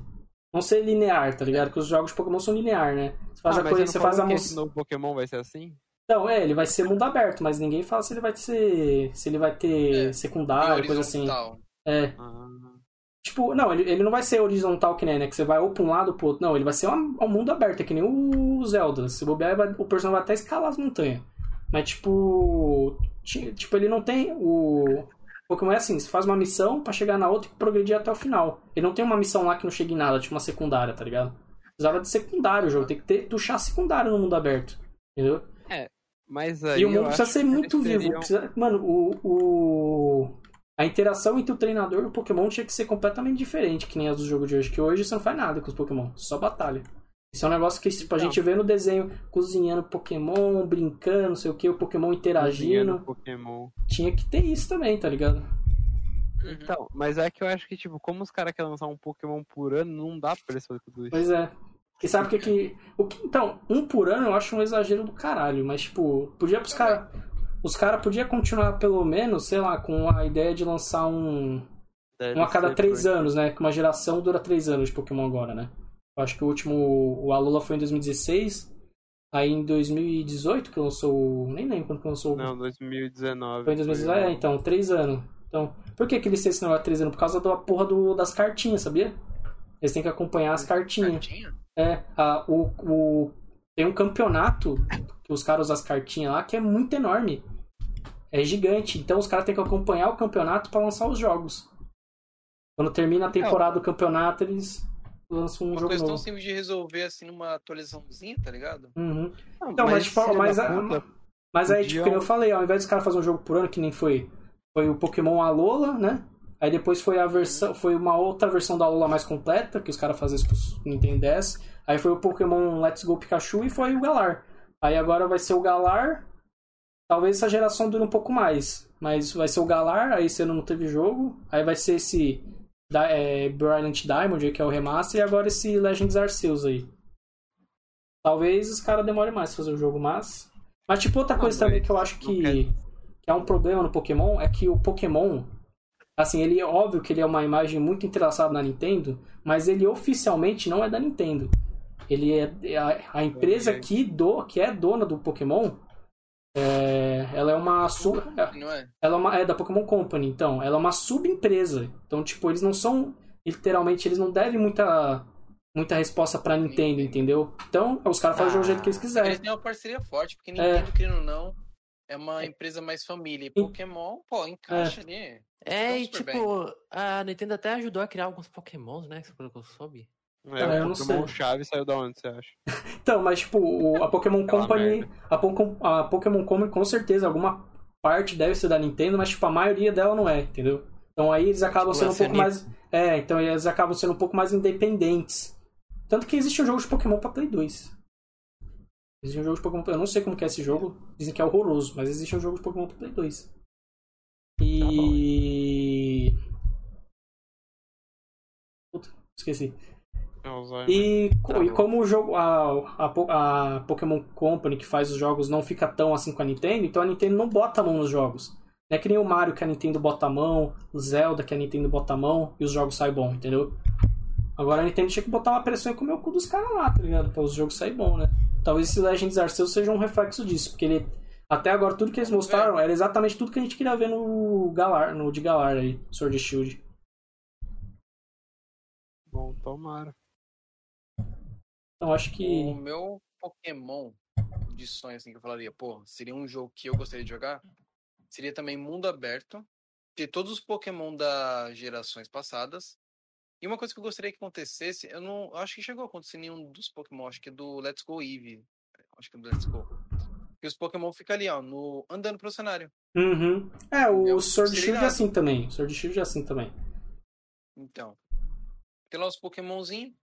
Não ser linear, tá ligado? Porque os jogos de Pokémon são linear, né? Você faz Ah, a mas coisa, você faz a esse novo Pokémon vai ser assim? Então, é, ele vai ser mundo aberto, mas ninguém fala se ele vai ser. se ele vai ter É, secundário, coisa assim. É. Ah, Tipo, não, ele, ele não vai ser horizontal que nem, né? Que você vai ou pra um lado ou pro outro. Não, ele vai ser um, um mundo aberto, é que nem o Zelda. Se bobear, vai- o personagem vai até escalar as montanhas. Mas, tipo. ti- Tipo, ele não tem. O. Pokémon é assim, você faz uma missão pra chegar na outra e progredir até o final. Ele não tem uma missão lá que não chega em nada, tipo uma secundária, tá ligado? Precisava de secundário o jogo, tem que ter tuchar secundário no mundo aberto. Entendeu? mas aí. E o mundo precisa ser muito vivo. precisa- Mano, o, o. A interação entre o treinador e o Pokémon tinha que ser completamente diferente, que nem as do jogo de hoje. Que hoje você não faz nada com os Pokémon, só batalha. Isso é um negócio que tipo, a Então. gente vê no desenho cozinhando Pokémon, brincando, não sei o que, o Pokémon interagindo. Pokémon. Tinha que ter isso também, tá ligado? Uhum. Então, mas é que eu acho que, tipo, como os caras querem lançar um Pokémon por ano, não dá pra eles fazer tudo isso. Pois é. E sabe o que que. O que então, um por ano eu acho um exagero do caralho, mas tipo, podia pros caras. Os caras podiam continuar pelo menos, sei lá, com a ideia de lançar um. Um a cada três por- anos, né? Que uma geração dura três anos de Pokémon agora, né? Eu acho que o último. O Alola foi em 2016. Aí em 2018 que lançou. o- Nem lembro quando que lançou. o- Não, 2019. Foi em 2019. É, então, três anos. Então, por que, que eles têm esse negócio de três anos? Por causa da porra do, das cartinhas, sabia? Eles têm que acompanhar as cartinhas. Cartinha? É, a, o, o, tem um campeonato que os caras usam as cartinhas lá que é muito enorme. É gigante. Então os caras têm que acompanhar o campeonato pra lançar os jogos. Quando termina a temporada do campeonato, eles lançam um Uma jogo coisa tão novo. simples de resolver assim numa atualizaçãozinha, tá ligado? Uhum. Não, Então, mas, tipo, mas, da a- puta, mas aí, tipo, como eu falei, ao invés dos caras fazerem um jogo por ano, que nem foi, foi o Pokémon Alola, né? Aí depois foi a versão, foi uma outra versão da Alola mais completa, que os caras faziam isso com o Nintendo DS. Aí foi o Pokémon Let's Go Pikachu e foi o Galar. Aí agora vai ser o Galar. Talvez essa geração dure um pouco mais. Mas vai ser o Galar, aí ano não teve jogo. Aí vai ser esse da, é, Brilliant Diamond, que é o remaster, e agora esse Legends Arceus aí. Talvez os caras demorem mais pra fazer o jogo, mas. Mas tipo, outra Ah, coisa também que eu acho que, que é um problema no Pokémon é que o Pokémon. Assim, ele é óbvio que ele é uma imagem muito entrelaçada na Nintendo, mas ele oficialmente não é da Nintendo. Ele é é a, a empresa que, do, que é dona do Pokémon. é, ela é uma sub, Não é? ela é, uma, é da Pokémon Company, então. Ela é uma subempresa. Então, tipo, eles não são. Literalmente, eles não devem muita, muita resposta pra Nintendo, entendeu? Então, os caras fazem o jeito que eles Eles quiserem. têm uma parceria forte, porque É. Nintendo, querendo ou não, é uma empresa mais família. E Pokémon, pô, encaixa ali. É, Tá e tipo, a Nintendo até ajudou a criar alguns Pokémons, né? Pelo que eu soube. É, É, eu não Pokémon sei. chave saiu da onde, você acha? Então, mas, tipo, o- a Pokémon Company. A, Pokémon- a Pokémon Company, com certeza, alguma parte deve ser da Nintendo, mas, tipo, a maioria dela não é, entendeu? Então aí eles acabam Tipo, sendo um pouco mais. É, então eles acabam sendo um pouco mais independentes. Tanto que existe um jogo de Pokémon pra Play 2. Existe um jogo de Pokémon. Eu não sei como que é esse jogo. Dizem que é horroroso, mas existe um jogo de Pokémon pra Play 2. E. Puta, esqueci. Alzheimer. E, co- Tá e como o jogo, a, a, a Pokémon Company que faz os jogos não fica tão assim com a Nintendo, então a Nintendo não bota a mão nos jogos. Não é que nem o Mario que a Nintendo bota a mão, o Zelda que a Nintendo bota a mão e os jogos saem bom, entendeu? Agora a Nintendo tinha que botar uma pressão e comer o cu dos caras lá, tá ligado? Pra os jogos saírem bom, né? Talvez esse Legends Arceus seja um reflexo disso, porque ele. Até agora tudo que eles mostraram era exatamente tudo que a gente queria ver no Galar, no de Galar aí, Sword Shield. Bom, tomara. Então acho que. O meu Pokémon de sonho, assim, que eu falaria, pô, seria um jogo que eu gostaria de jogar, seria também mundo aberto, ter todos os Pokémon das gerações passadas. E uma coisa que eu gostaria que acontecesse, eu não eu acho que chegou a acontecer nenhum dos Pokémon, acho que é do Let's Go Eevee. Acho que é do Let's Go. Que os Pokémon ficam ali, ó, no, andando pro cenário. Uhum. É, o Eu Sword Shield é assim também. O Sword Shield é assim também. Então, tem lá os Pokémonzinhos.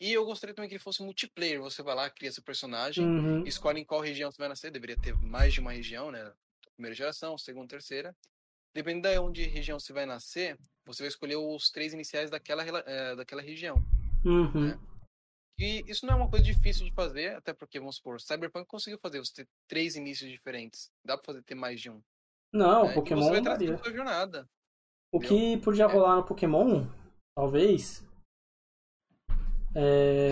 E eu gostaria também que ele fosse multiplayer. Você vai lá, cria seu personagem, Uhum. escolhe em qual região você vai nascer. Deveria ter mais de uma região, né? Primeira geração, segunda, terceira. Dependendo de onde região você vai nascer, você vai escolher os três iniciais daquela, eh, daquela região. Uhum. É. E isso não é uma coisa difícil de fazer, até porque, vamos supor, Cyberpunk conseguiu fazer você ter três inícios diferentes. Dá pra fazer ter mais de um. Não, né? o Pokémon e você vai trazer a sua jornada. O que podia É. rolar no Pokémon, talvez, é,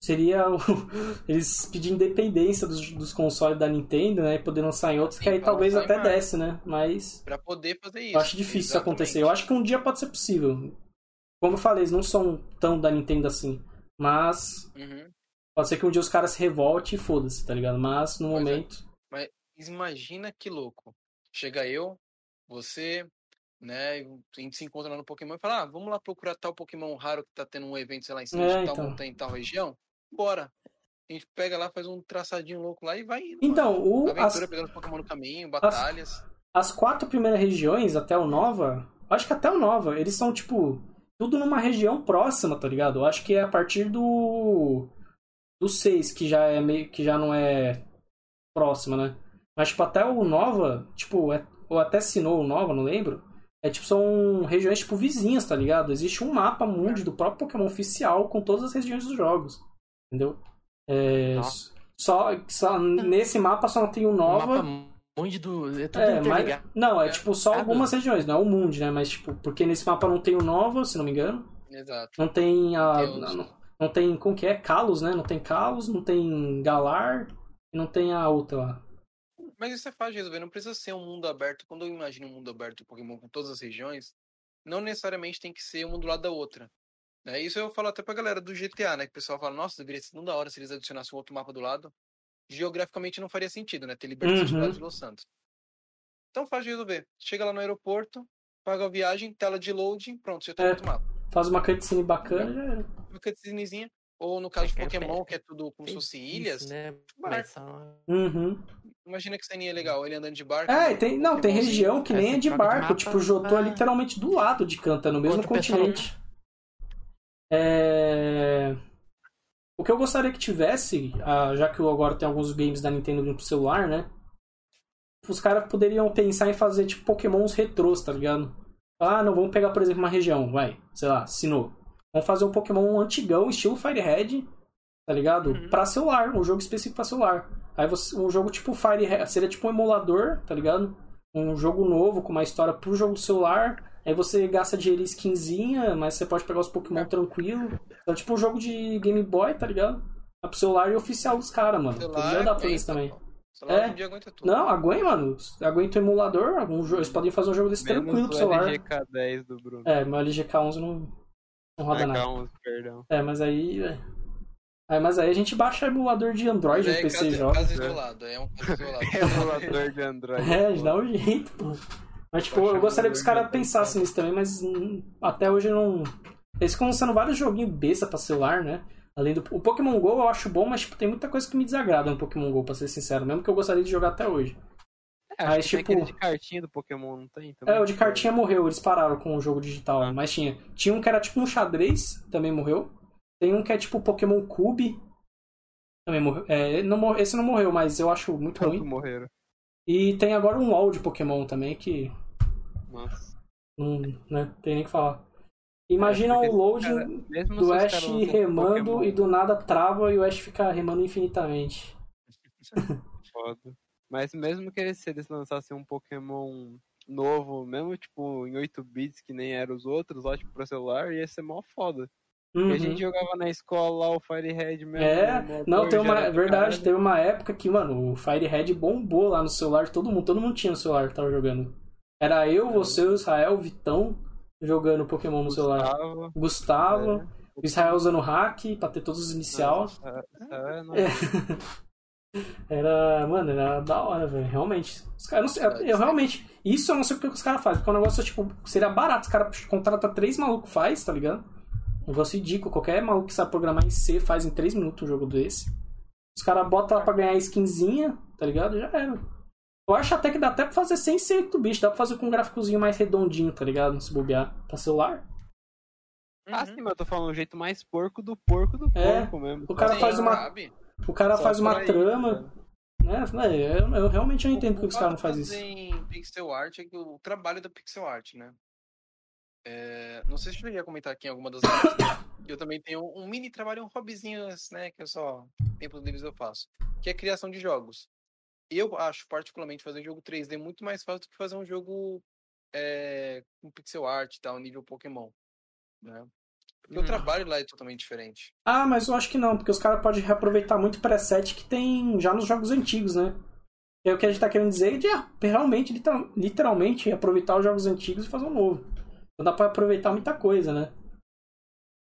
seria o- eles pedir independência dos, dos consoles da Nintendo, né? E poder lançar em outros, que Sim, aí pra talvez até mais. desce, né? Mas Pra poder fazer isso. eu acho difícil isso acontecer. Eu acho que um dia pode ser possível. Como eu falei, eles não são tão da Nintendo assim. Mas Uhum. pode ser que um dia os caras se revoltem e foda-se, tá ligado? Mas no Pois é. momento. Imagina que louco. Chega eu, você, né? A gente se encontra lá no Pokémon e fala: ah, vamos lá procurar tal Pokémon raro que tá tendo um evento, sei lá, em cima É, de tal então. montanha em tal região. Bora. A gente pega lá, faz um traçadinho louco lá e vai indo. Então, o, mano. as, Aventura pegando Pokémon no caminho, batalhas. as quatro primeiras regiões, até o Nova, acho que até o Nova, eles são tipo. tudo numa região próxima, tá ligado? Eu acho que é a partir do. do 6 que já é meio. que já não é próxima, né? Mas, tipo, até o Nova, tipo, é, ou até Sinnoh o Nova, não lembro. É tipo, são regiões tipo vizinhas, tá ligado? Existe um mapa mundi do próprio Pokémon oficial com todas as regiões dos jogos. Entendeu? É, só, só nesse mapa só não tem o Nova. Mapa mundo do. É tudo É, mas, não, é tipo só algumas regiões, não é o mundo, né? Mas tipo, porque nesse mapa não tem o Nova, se não me engano. Exato. Não tem a. Não, não- não tem. Como que é? Kalos, né? Não tem Kalos, não tem Galar e não tem a outra lá. Mas isso é fácil de resolver, não precisa ser um mundo aberto. Quando eu imagino um mundo aberto de Pokémon com todas as regiões, não necessariamente tem que ser um do lado da outra. Né? Isso eu falo até pra galera do GTA, né? Que o pessoal fala, nossa, deveria ser tão da hora se eles adicionassem um outro mapa do lado. Geograficamente não faria sentido, né? Ter do Uhum. de Los Santos. Então fácil de resolver. Chega lá no aeroporto, paga a viagem, tela de loading, pronto, já tem É. outro mapa. Faz uma cutscene bacana já era. Uma cutscenezinha. Ou no caso de É, é, Pokémon, é, que é tudo como se fosse isso, ilhas. Né? Barco. Mas só- Uhum. Imagina que ceninha legal, ele andando de barco. É, tem, não, tem região que É, nem é de de barco. mapa, tipo, o Jotô é literalmente do lado de Canta, no mesmo pessoal- continente. É... O que eu gostaria que tivesse, ah, já que eu agora tem alguns games da Nintendo pro celular, né? Os caras poderiam pensar em fazer, tipo, pokémons retrôs, tá ligado? Ah, não, vamos pegar, por exemplo, uma região, vai, sei lá, Sinnoh. Vamos fazer um Pokémon antigão, estilo Fire Red, tá ligado? Uhum. Pra celular, um jogo específico pra celular. Aí você, um jogo tipo Fire Red, seria tipo um emulador, tá ligado? Um jogo novo, com uma história pro jogo do celular. Aí você gasta dinheiro em skinzinha, mas você pode pegar os Pokémon tranquilo. Então, tipo um jogo de Game Boy, tá ligado? É pro celular e oficial dos caras, mano. Podia dar pra isso também. É. aguenta tudo. Não, aguenta, mano. Aguenta o emulador. Algum jogo, eles podem fazer um jogo desse tranquilo Menos pro o celular. LGK10 do Bruno. É, meu LGK11 não, não roda nada. LGK11, perdão. É, mas aí. é. É, mas aí a gente baixa emulador de Android no é PC e caso, joga. caso isolado, é um caso isolado. Emulador de Android. É, gente dá um jeito, pô. Mas, tipo, eu gostaria que os caras pensassem nisso também, mas hum, até hoje não. Eles ficam lançando vários joguinhos besta pra celular, né? Além do. O Pokémon GO eu acho bom, mas tipo, tem muita coisa que me desagrada no Pokémon GO, pra ser sincero, mesmo que eu gostaria de jogar até hoje. É, Mas, tem tipo- aquele de cartinha do Pokémon, não tem? É, o de cartinha morreu, eles pararam com o jogo digital, Ah. mas tinha. Tinha um que era tipo um xadrez, também morreu. Tem um que é tipo Pokémon Cube. Também morreu. É, não mor- esse não morreu, mas eu acho muito Todos ruim. morreram. E tem agora um LOL de Pokémon também, que Nossa. não né, tem nem o que falar. Imagina É, o loading cara, do Ash remando Pokémon e do nada trava e o Ash fica remando infinitamente. foda. Mas mesmo que eles, se eles lançassem um Pokémon novo, mesmo tipo em 8 bits que nem eram os outros, lá tipo pra celular, ia ser mó foda. Uhum. A gente jogava na escola lá o Fire Red mesmo. É, no não, tem uma. Verdade, teve uma época que, mano, o Fire Red bombou lá no celular todo mundo. Todo mundo tinha no celular que tava jogando. Era eu, você, o Israel, o Vitão jogando Pokémon no celular. Gustavo, Gustavo, é. o Israel usando hack pra ter todos os iniciais. É, é, não, Era, mano, era da hora, velho. Realmente. Os caras, eu, não sei- eu realmente. Isso eu não sei porque que os caras fazem. Porque o negócio, tipo, seria barato. Os caras contratam três malucos, faz, tá ligado? Um negócio ridículo. Qualquer maluco que sabe programar em C faz em três minutos um jogo desse. Os caras botam lá pra ganhar skinzinha, tá ligado? Já era. Eu acho até que dá até pra fazer sem ser 8 bicho. Dá pra fazer com um gráficozinho mais redondinho, tá ligado? Se bobear. Pra celular. Ah, Uhum. sim, mas eu tô falando o jeito mais porco do porco do É, porco mesmo. o cara faz uma- sabe? O cara Só faz uma isso, trama. Né? É, Eu, eu realmente não entendo O- porque o os caras não fazem isso. em pixel art é que o trabalho da pixel art, né? É, não sei se eu ia comentar aqui em alguma das lives. eu também tenho um mini trabalho, um hobbyzinho, né? Que eu só, tempos livres eu faço. Que é a criação de jogos. Eu acho, particularmente, fazer um jogo 3D muito mais fácil do que fazer um jogo é, com pixel art e tal, nível Pokémon. Né? Porque Hum. o trabalho lá é totalmente diferente. Ah, mas eu acho que não, porque os caras podem reaproveitar muito preset que tem já nos jogos antigos, né? É o que a gente tá querendo dizer de ah, realmente, literal- literalmente, aproveitar os jogos antigos e fazer um novo. Então dá pra aproveitar muita coisa, né?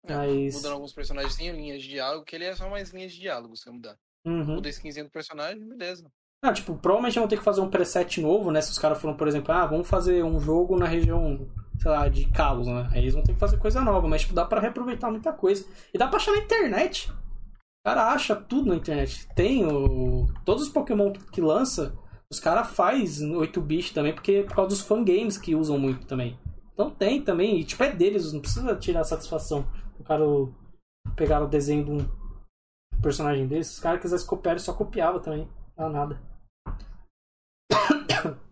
É, Mas. Mudando alguns personagens linhas de diálogo, que ele é só mais linhas de diálogo, se eu mudar. Uhum. Muda a skinzinha do personagem, beleza. Ah, tipo, provavelmente vão ter que fazer um preset novo, né? Se os caras foram, por exemplo, ah, vamos fazer um jogo na região, sei lá, de Kalos, né? Aí eles vão ter que fazer coisa nova, mas tipo, dá pra reaproveitar muita coisa. E dá pra achar na internet. O cara acha tudo na internet. Tem o. Todos os Pokémon que lança, os caras faz 8-bit também, porque por causa dos fangames que usam muito também. Então tem também, e tipo, é deles, não precisa tirar satisfação. O cara pegar o desenho de um personagem desse, os caras quisessem copiar, ele só copiava também. Não nada.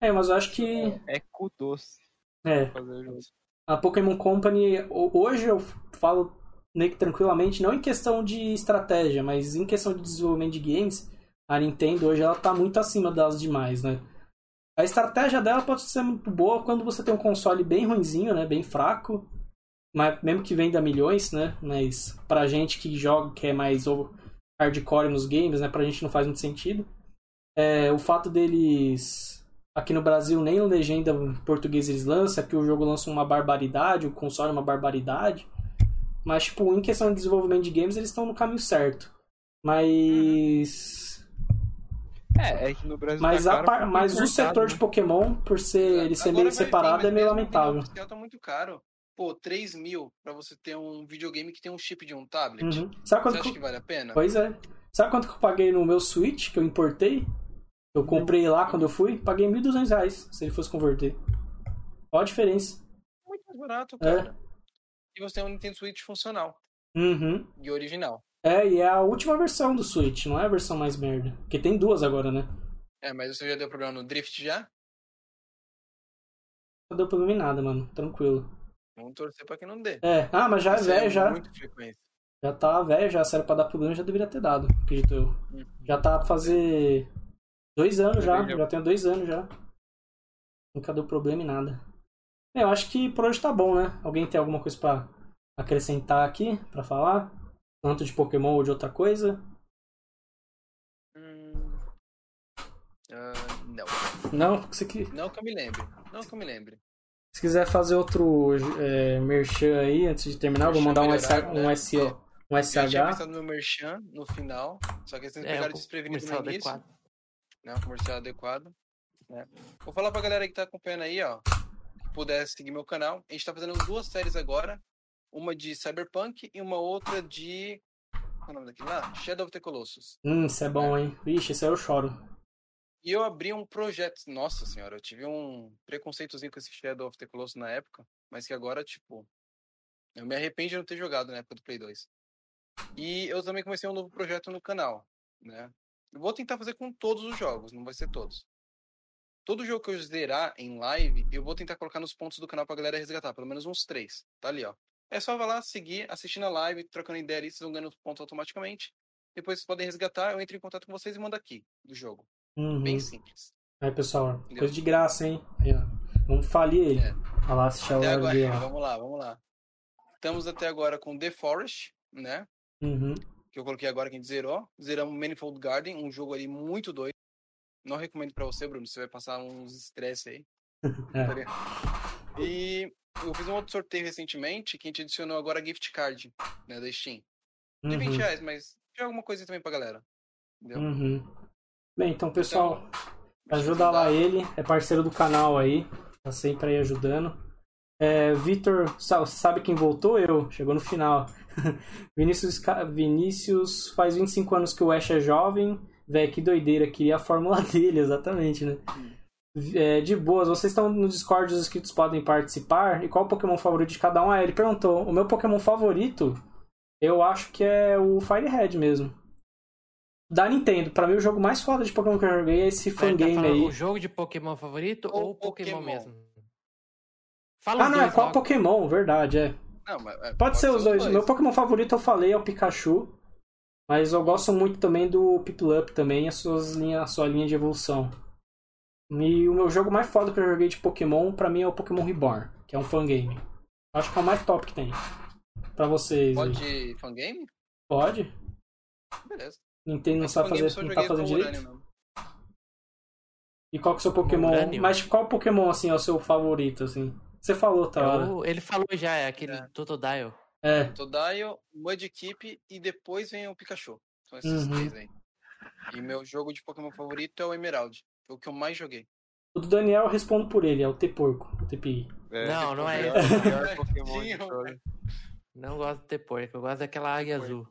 É, mas eu acho que. É cu doce É. fazer. A Pokémon Company, ho- hoje eu falo meio que tranquilamente, não em questão de estratégia, mas em questão de desenvolvimento de games, a Nintendo hoje ela tá muito acima das demais, né? A estratégia dela pode ser muito boa quando você tem um console bem ruinzinho, né? Bem fraco, mas mesmo que venda milhões, né? Mas pra gente que joga, que é mais hardcore nos games, né? Pra gente não faz muito sentido. É, o fato deles aqui no Brasil nem legenda em português eles lançam, aqui o jogo lança uma barbaridade, o console é uma barbaridade. Mas, tipo, em questão de desenvolvimento de games, eles estão no caminho certo. Mas. É, é que no Brasil Mas, tá par- porque mas o setor né? de Pokémon, por ser ele ser Agora meio separado, tem, é meio lamentável. O tá muito caro. Pô, 3 mil pra você ter um videogame que tem um chip de um tablet. Uhum. Sabe Você quanto acha que... que vale a pena? Pois é. Sabe quanto que eu paguei no meu Switch, que eu importei? Eu comprei lá quando eu fui, paguei 1.200 reais, se ele fosse converter. Olha a diferença. Muito mais barato, É. cara. E você tem um Nintendo Switch funcional Uhum. e original. É, e é a última versão do Switch, não é a versão mais merda. Porque tem duas agora, né? É, mas você já deu problema no Drift já? Não deu problema em nada, mano. Tranquilo. Vamos torcer pra que não dê. É, ah, mas já é Isso velho, já. Muito frequente. Já tá velho, já. Se era pra dar problema, já deveria ter dado, acredito eu. Já tá pra fazer dois anos já. Já tem dois anos já. Nunca deu problema em nada. É, eu acho que por hoje tá bom, né? Alguém tem alguma coisa pra acrescentar aqui, pra falar? Tanto de Pokémon ou de outra coisa? Hum... ah, não. Não? Se, que- Não que eu me lembre. Não que eu me lembre. se quiser fazer outro é, merchan aí antes de terminar, eu vou Merchan mandar um, melhorado, SH, um, né? SO, um Eu já tinha SH. pensado no meu merchan no final, só que eles É, pegaram o desprevenido no início. adequado. Né, um comercial adequado. Né? Vou falar pra galera que tá acompanhando aí, ó, que puder seguir meu canal. A gente tá fazendo duas séries agora, uma de Cyberpunk e uma outra de qual é o nome daquele lá? Shadow of the Colossus. Hum, isso é bom, hein? Vixe, esse aí eu choro. E eu abri um projeto, nossa senhora, eu tive um preconceitozinho com esse Shadow of the Colossus na época, mas que agora, tipo, eu me arrependo de não ter jogado na época do Play 2. E eu também comecei um novo projeto no canal, né? Eu vou tentar fazer com todos os jogos, não vai ser todos. Todo jogo que eu zerar em live, eu vou tentar colocar nos pontos do canal pra galera resgatar, pelo menos uns três. Tá ali, ó. É só vai lá, seguir, assistindo a live, trocando ideia ali, vocês vão ganhando pontos automaticamente. Depois vocês podem resgatar, eu entro em contato com vocês e mando aqui do jogo. Uhum. Bem simples. Aí, pessoal, Entendeu? coisa de graça, hein? Aí. Vamos falir ele. É. Olha lá, assistir a live agora, vamos lá, vamos lá. Estamos até agora com The Forest, né? Uhum. Que eu coloquei agora que a gente zerou. Zeramos Manifold Garden, um jogo ali muito doido. Não recomendo pra você, Bruno, você vai passar uns estresse aí. É. Tá? E eu fiz um outro sorteio recentemente que a gente adicionou agora gift card, né, da Steam. De 20 Uhum. reais, mas tem alguma coisa também pra galera. Entendeu? Uhum. Bem, então, pessoal, Então, ajuda lá ele. É parceiro do canal aí. Tá sempre aí ajudando. É, Vitor, sa- sabe quem voltou? Eu. Chegou no final. Vinícius, Vinícius faz 25 anos que o Ash é jovem. Véi, que doideira. Queria a fórmula dele, exatamente, né? É, de boas, vocês estão no Discord, os inscritos podem participar. E qual o Pokémon favorito de cada um? Ah, ele perguntou. O meu Pokémon favorito, eu acho que é o Firehead mesmo. Da Nintendo. Pra mim, o jogo mais foda de Pokémon que eu joguei é esse tá fangame falando aí. O jogo de Pokémon favorito Ou ou, Pokémon, Pokémon. mesmo? Fala Ah, não, é qual logo. Pokémon, verdade, é. Não, mas, é, Pode, ser os dois. O meu Pokémon favorito eu falei é o Pikachu. Mas eu gosto muito também do Piplup também, a, suas linha, a sua linha de evolução. E o meu jogo mais foda que eu joguei de Pokémon, pra mim, é o Pokémon Reborn, que é um fangame. Acho que é o mais top que tem. Pra vocês. aí. Pode fangame? Pode? Beleza. Nintendo não Mas sabe fazer, não tá fazendo direito? E qual que é o seu Pokémon? Mas qual Pokémon, assim, é o seu favorito, assim? Você falou, tá? É o- ele falou já, é aquele É. Totodile. É. Todile, Mudkip e depois vem o Pikachu. São esses Uhum. três aí. E meu jogo de Pokémon favorito é o Emerald. Foi o que eu mais joguei. O do Daniel eu respondo por ele, é o T-Porco, o TPI. É, Não, não é o esse. melhor- o melhor Pokémon de Tadinho, todos. Não gosto de ter porco, eu gosto daquela águia azul.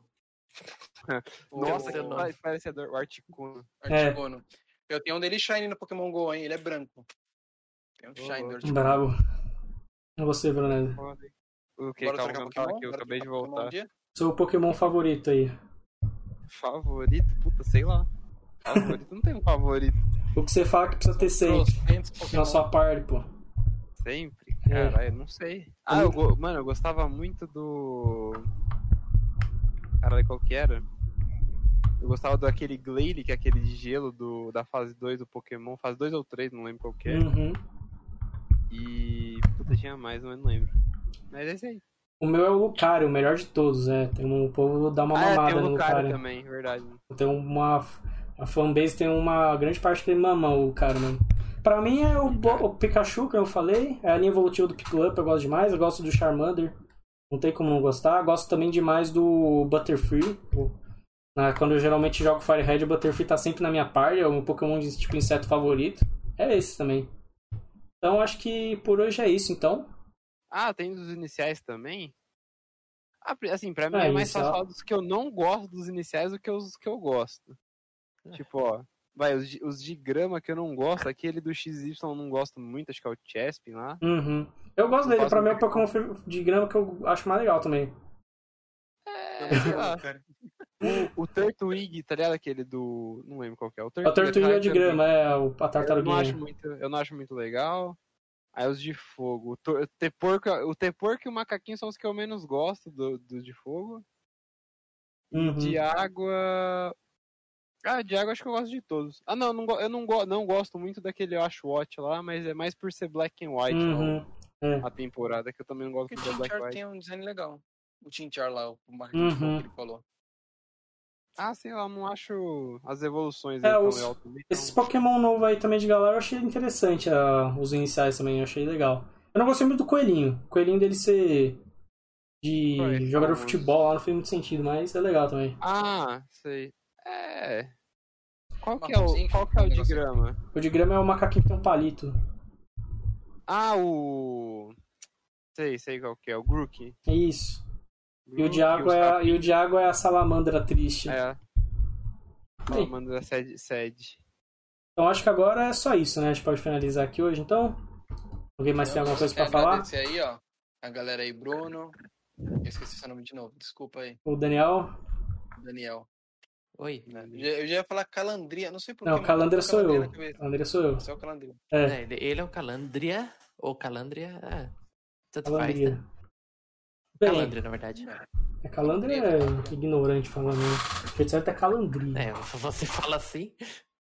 Nossa, que nome. parecedor, o Articuno. É. Articuno. Eu tenho um dele Shine no Pokémon GO, hein? Ele é branco. Tem um Ô, Shiner de Bravo. E você, Brunelli? Hein? O que? Bora Calma, eu tava Pokémon? aqui, eu Bora acabei de um voltar. Seu Pokémon favorito aí. Favorito? Puta, sei lá. Favorito? Não tem um favorito. O que você fala que precisa ter sempre na sua party, pô. Sempre? É. Caralho, não sei. Ah, eu, go- mano, eu gostava muito do. Caralho, qual que era? Eu gostava daquele Glalie, que é aquele de gelo do, da fase 2 do Pokémon. Fase 2 ou 3, não lembro qual que é. Uhum. E. Puta, tinha mais, mas não lembro. Mas é esse aí. O meu é o Lucario, o melhor de todos, é. Tem um, o povo dá uma ah, é, mamada tem o no Lucario Lucario. também, verdade. Tem uma. A fanbase tem uma grande parte que ele mama o cara, mano. Pra mim é o, o Pikachu, que eu falei. É a linha evolutiva do Pickup, eu gosto demais. Eu gosto do Charmander. Não tem como não gostar. Gosto também demais do Butterfree. O- na- quando eu geralmente jogo Firehead, o Butterfree tá sempre na minha party. É o meu Pokémon de tipo inseto favorito. É esse também. Então acho que por hoje é isso, então. Ah, tem dos iniciais também? Ah, assim, pra mim É, é, mais fácil falar dos que eu não gosto dos iniciais do que os que eu gosto. Tipo, ó. Vai, os, de- os de grama que eu não gosto, aquele do XY eu não gosto muito, acho que é o Chespin lá. Uhum. Eu gosto Eu dele, pra mim é o Pokémon de grama que eu acho mais legal também. É, sei lá. O, o Turtwig, tá ligado? Aquele do. Não lembro qual que é. O É o Tortuga High de também. grama, é o- a Eu não, acho muito, eu não acho muito legal. Aí os de fogo. O, tor- o e o Macaquinho são os que eu menos gosto do, do de fogo. Uhum. De água. Ah, de água acho que eu gosto de todos. Ah, não, eu não, go- não gosto muito daquele Ashwatch lá, mas é mais por ser black and white Uhum. o- a temporada, que eu também não gosto muito da black and white. tem um design legal. O Tinchar lá, o Marquinhos Uhum. que ele falou. Ah, sei lá, não acho as evoluções É, os- legal também. Esses então- Pokémon novo aí também de galera eu achei interessante, ah, os iniciais também, eu achei legal. Eu não gostei muito do coelhinho. O coelhinho dele ser de Qual é? jogador de futebol lá não fez muito sentido, mas é legal também. Ah, sei. É. Qual que é o, qual que é o de grama? O de grama é o macaquinho que tem um palito. Ah, o. Sei, sei qual que é, o Grook. É isso. E o água os é, a- e o de água é a salamandra triste. É. Aí. Manda sede, sede. Então acho que agora é só isso, né? A gente pode finalizar aqui hoje, então. Alguém mais tem alguma coisa pra Quero falar? aí, ó. A galera aí, Bruno. Eu esqueci seu nome de novo, desculpa aí. O Daniel? Daniel. Oi. né? Eu já- ia falar Calandria, não sei porquê. Não, Calandria sou eu. Calandria sou eu. Você é o Calandria. É, É, ele, é o Calandria, ou Calandria, é, tanto faz, Calandria. né? Calandria, na verdade. é Calandria é ignorante falando. né? Jeito certo é Calandria. É, você fala assim.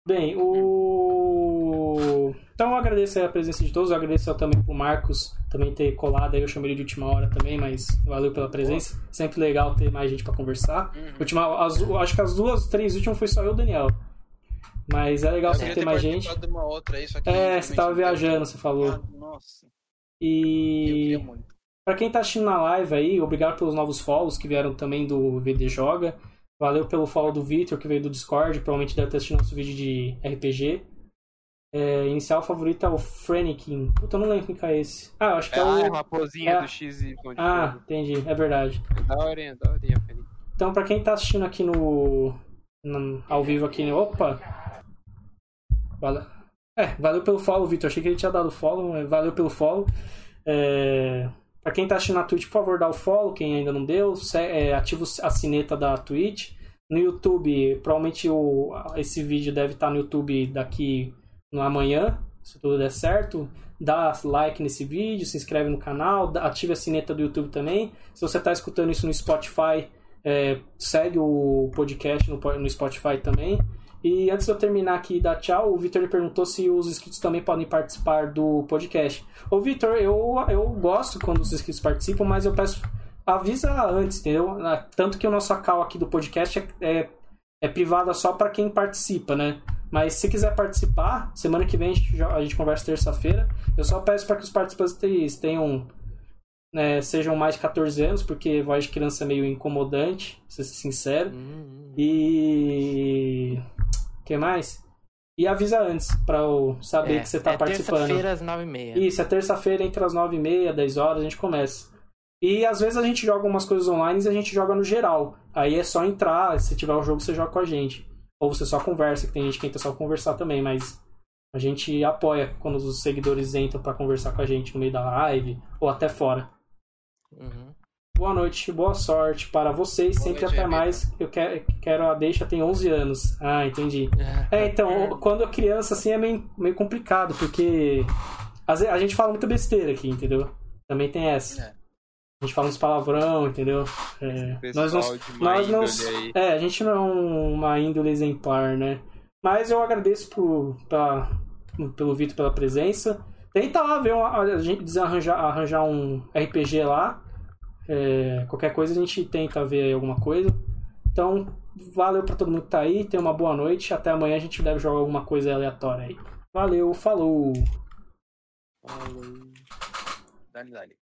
Bem, o. Então eu agradeço a presença de todos, eu agradeço também pro Marcos também ter colado aí, eu chamei ele de última hora também, mas valeu pela presença. Sempre legal ter mais gente pra conversar. Uhum. Última, as- acho que as duas, três últimas foi só eu e o Daniel. Mas é legal Eu sempre queria ter mais gente. aí, É, você tava viajando, você falou. Ah, nossa, eu E queria muito. Pra quem tá assistindo na live aí, obrigado pelos novos follows que vieram também do VD Joga. Valeu pelo follow do Victor, que veio do Discord, provavelmente deve ter assistido nosso vídeo de RPG. É, inicial favorito é o Frenikin. Puta, eu não lembro quem que é esse. Ah, eu acho que é, Ah, é o. a raposinha é. do XY. Ah, entendi, é verdade. É da horinha, da horinha, Felipe. Então, pra quem tá assistindo aqui no. no- ao vivo aqui no. Opa! Valeu. É, valeu pelo follow, Vitor. Achei que ele tinha dado follow, mas valeu pelo follow. É, pra quem tá assistindo na Twitch, por favor, dá o follow, quem ainda não deu. É, ativa a sineta da Twitch. No YouTube, provavelmente o, esse vídeo deve estar no YouTube daqui no amanhã, se tudo der certo. Dá like nesse vídeo, se inscreve no canal, ativa a sineta do YouTube também. Se você está escutando isso no Spotify, é, segue o podcast no, no Spotify também. E antes de eu terminar aqui e dar tchau, o Vitor perguntou se os inscritos também podem participar do podcast. Ô Vitor, eu, eu gosto quando os inscritos participam, mas eu peço avisa antes, entendeu? Ah, Tanto que o nosso call aqui do podcast é, é, é privada só para quem participa, né? Mas se quiser participar, semana que vem a gente, a gente conversa terça-feira. Eu só peço para que os participantes tenham né, sejam mais de 14 anos, porque voz de criança é meio incomodante, pra ser sincero. Hum, hum. E. O que mais? E avisa antes, pra eu saber É, que você tá é participando. terça-feira às nove e meia. Isso, é terça-feira entre as 9h30 e 10 horas a gente começa. E às vezes a gente joga umas coisas online e a gente joga no geral. Aí é só entrar, se tiver o jogo você joga com a gente. Ou você só conversa, que tem gente que tenta só conversar também, mas A gente apoia quando os seguidores entram para conversar com a gente no meio da live ou até fora. Uhum. Boa noite, boa sorte para vocês, Boa sempre noite, até mais. Eu quero, quero a deixa, tem 11 anos. Ah, entendi. É, então, quando é criança, assim, é meio, meio complicado, porque a gente fala muita besteira aqui, entendeu? Também tem essa. É. A gente fala uns palavrão, entendeu? É, nós não, nós não, é, a gente não é um- uma índole exemplar, né? Mas eu agradeço por, pela, pelo Vitor pela presença. Tenta lá ver uma, a gente desarranjar arranjar um RPG lá. É, qualquer coisa a gente tenta ver aí alguma coisa. Então, valeu pra todo mundo que tá aí. Tenha uma boa noite. Até amanhã a gente deve jogar alguma coisa aleatória aí. Valeu, falou! Falou. Dale, dale.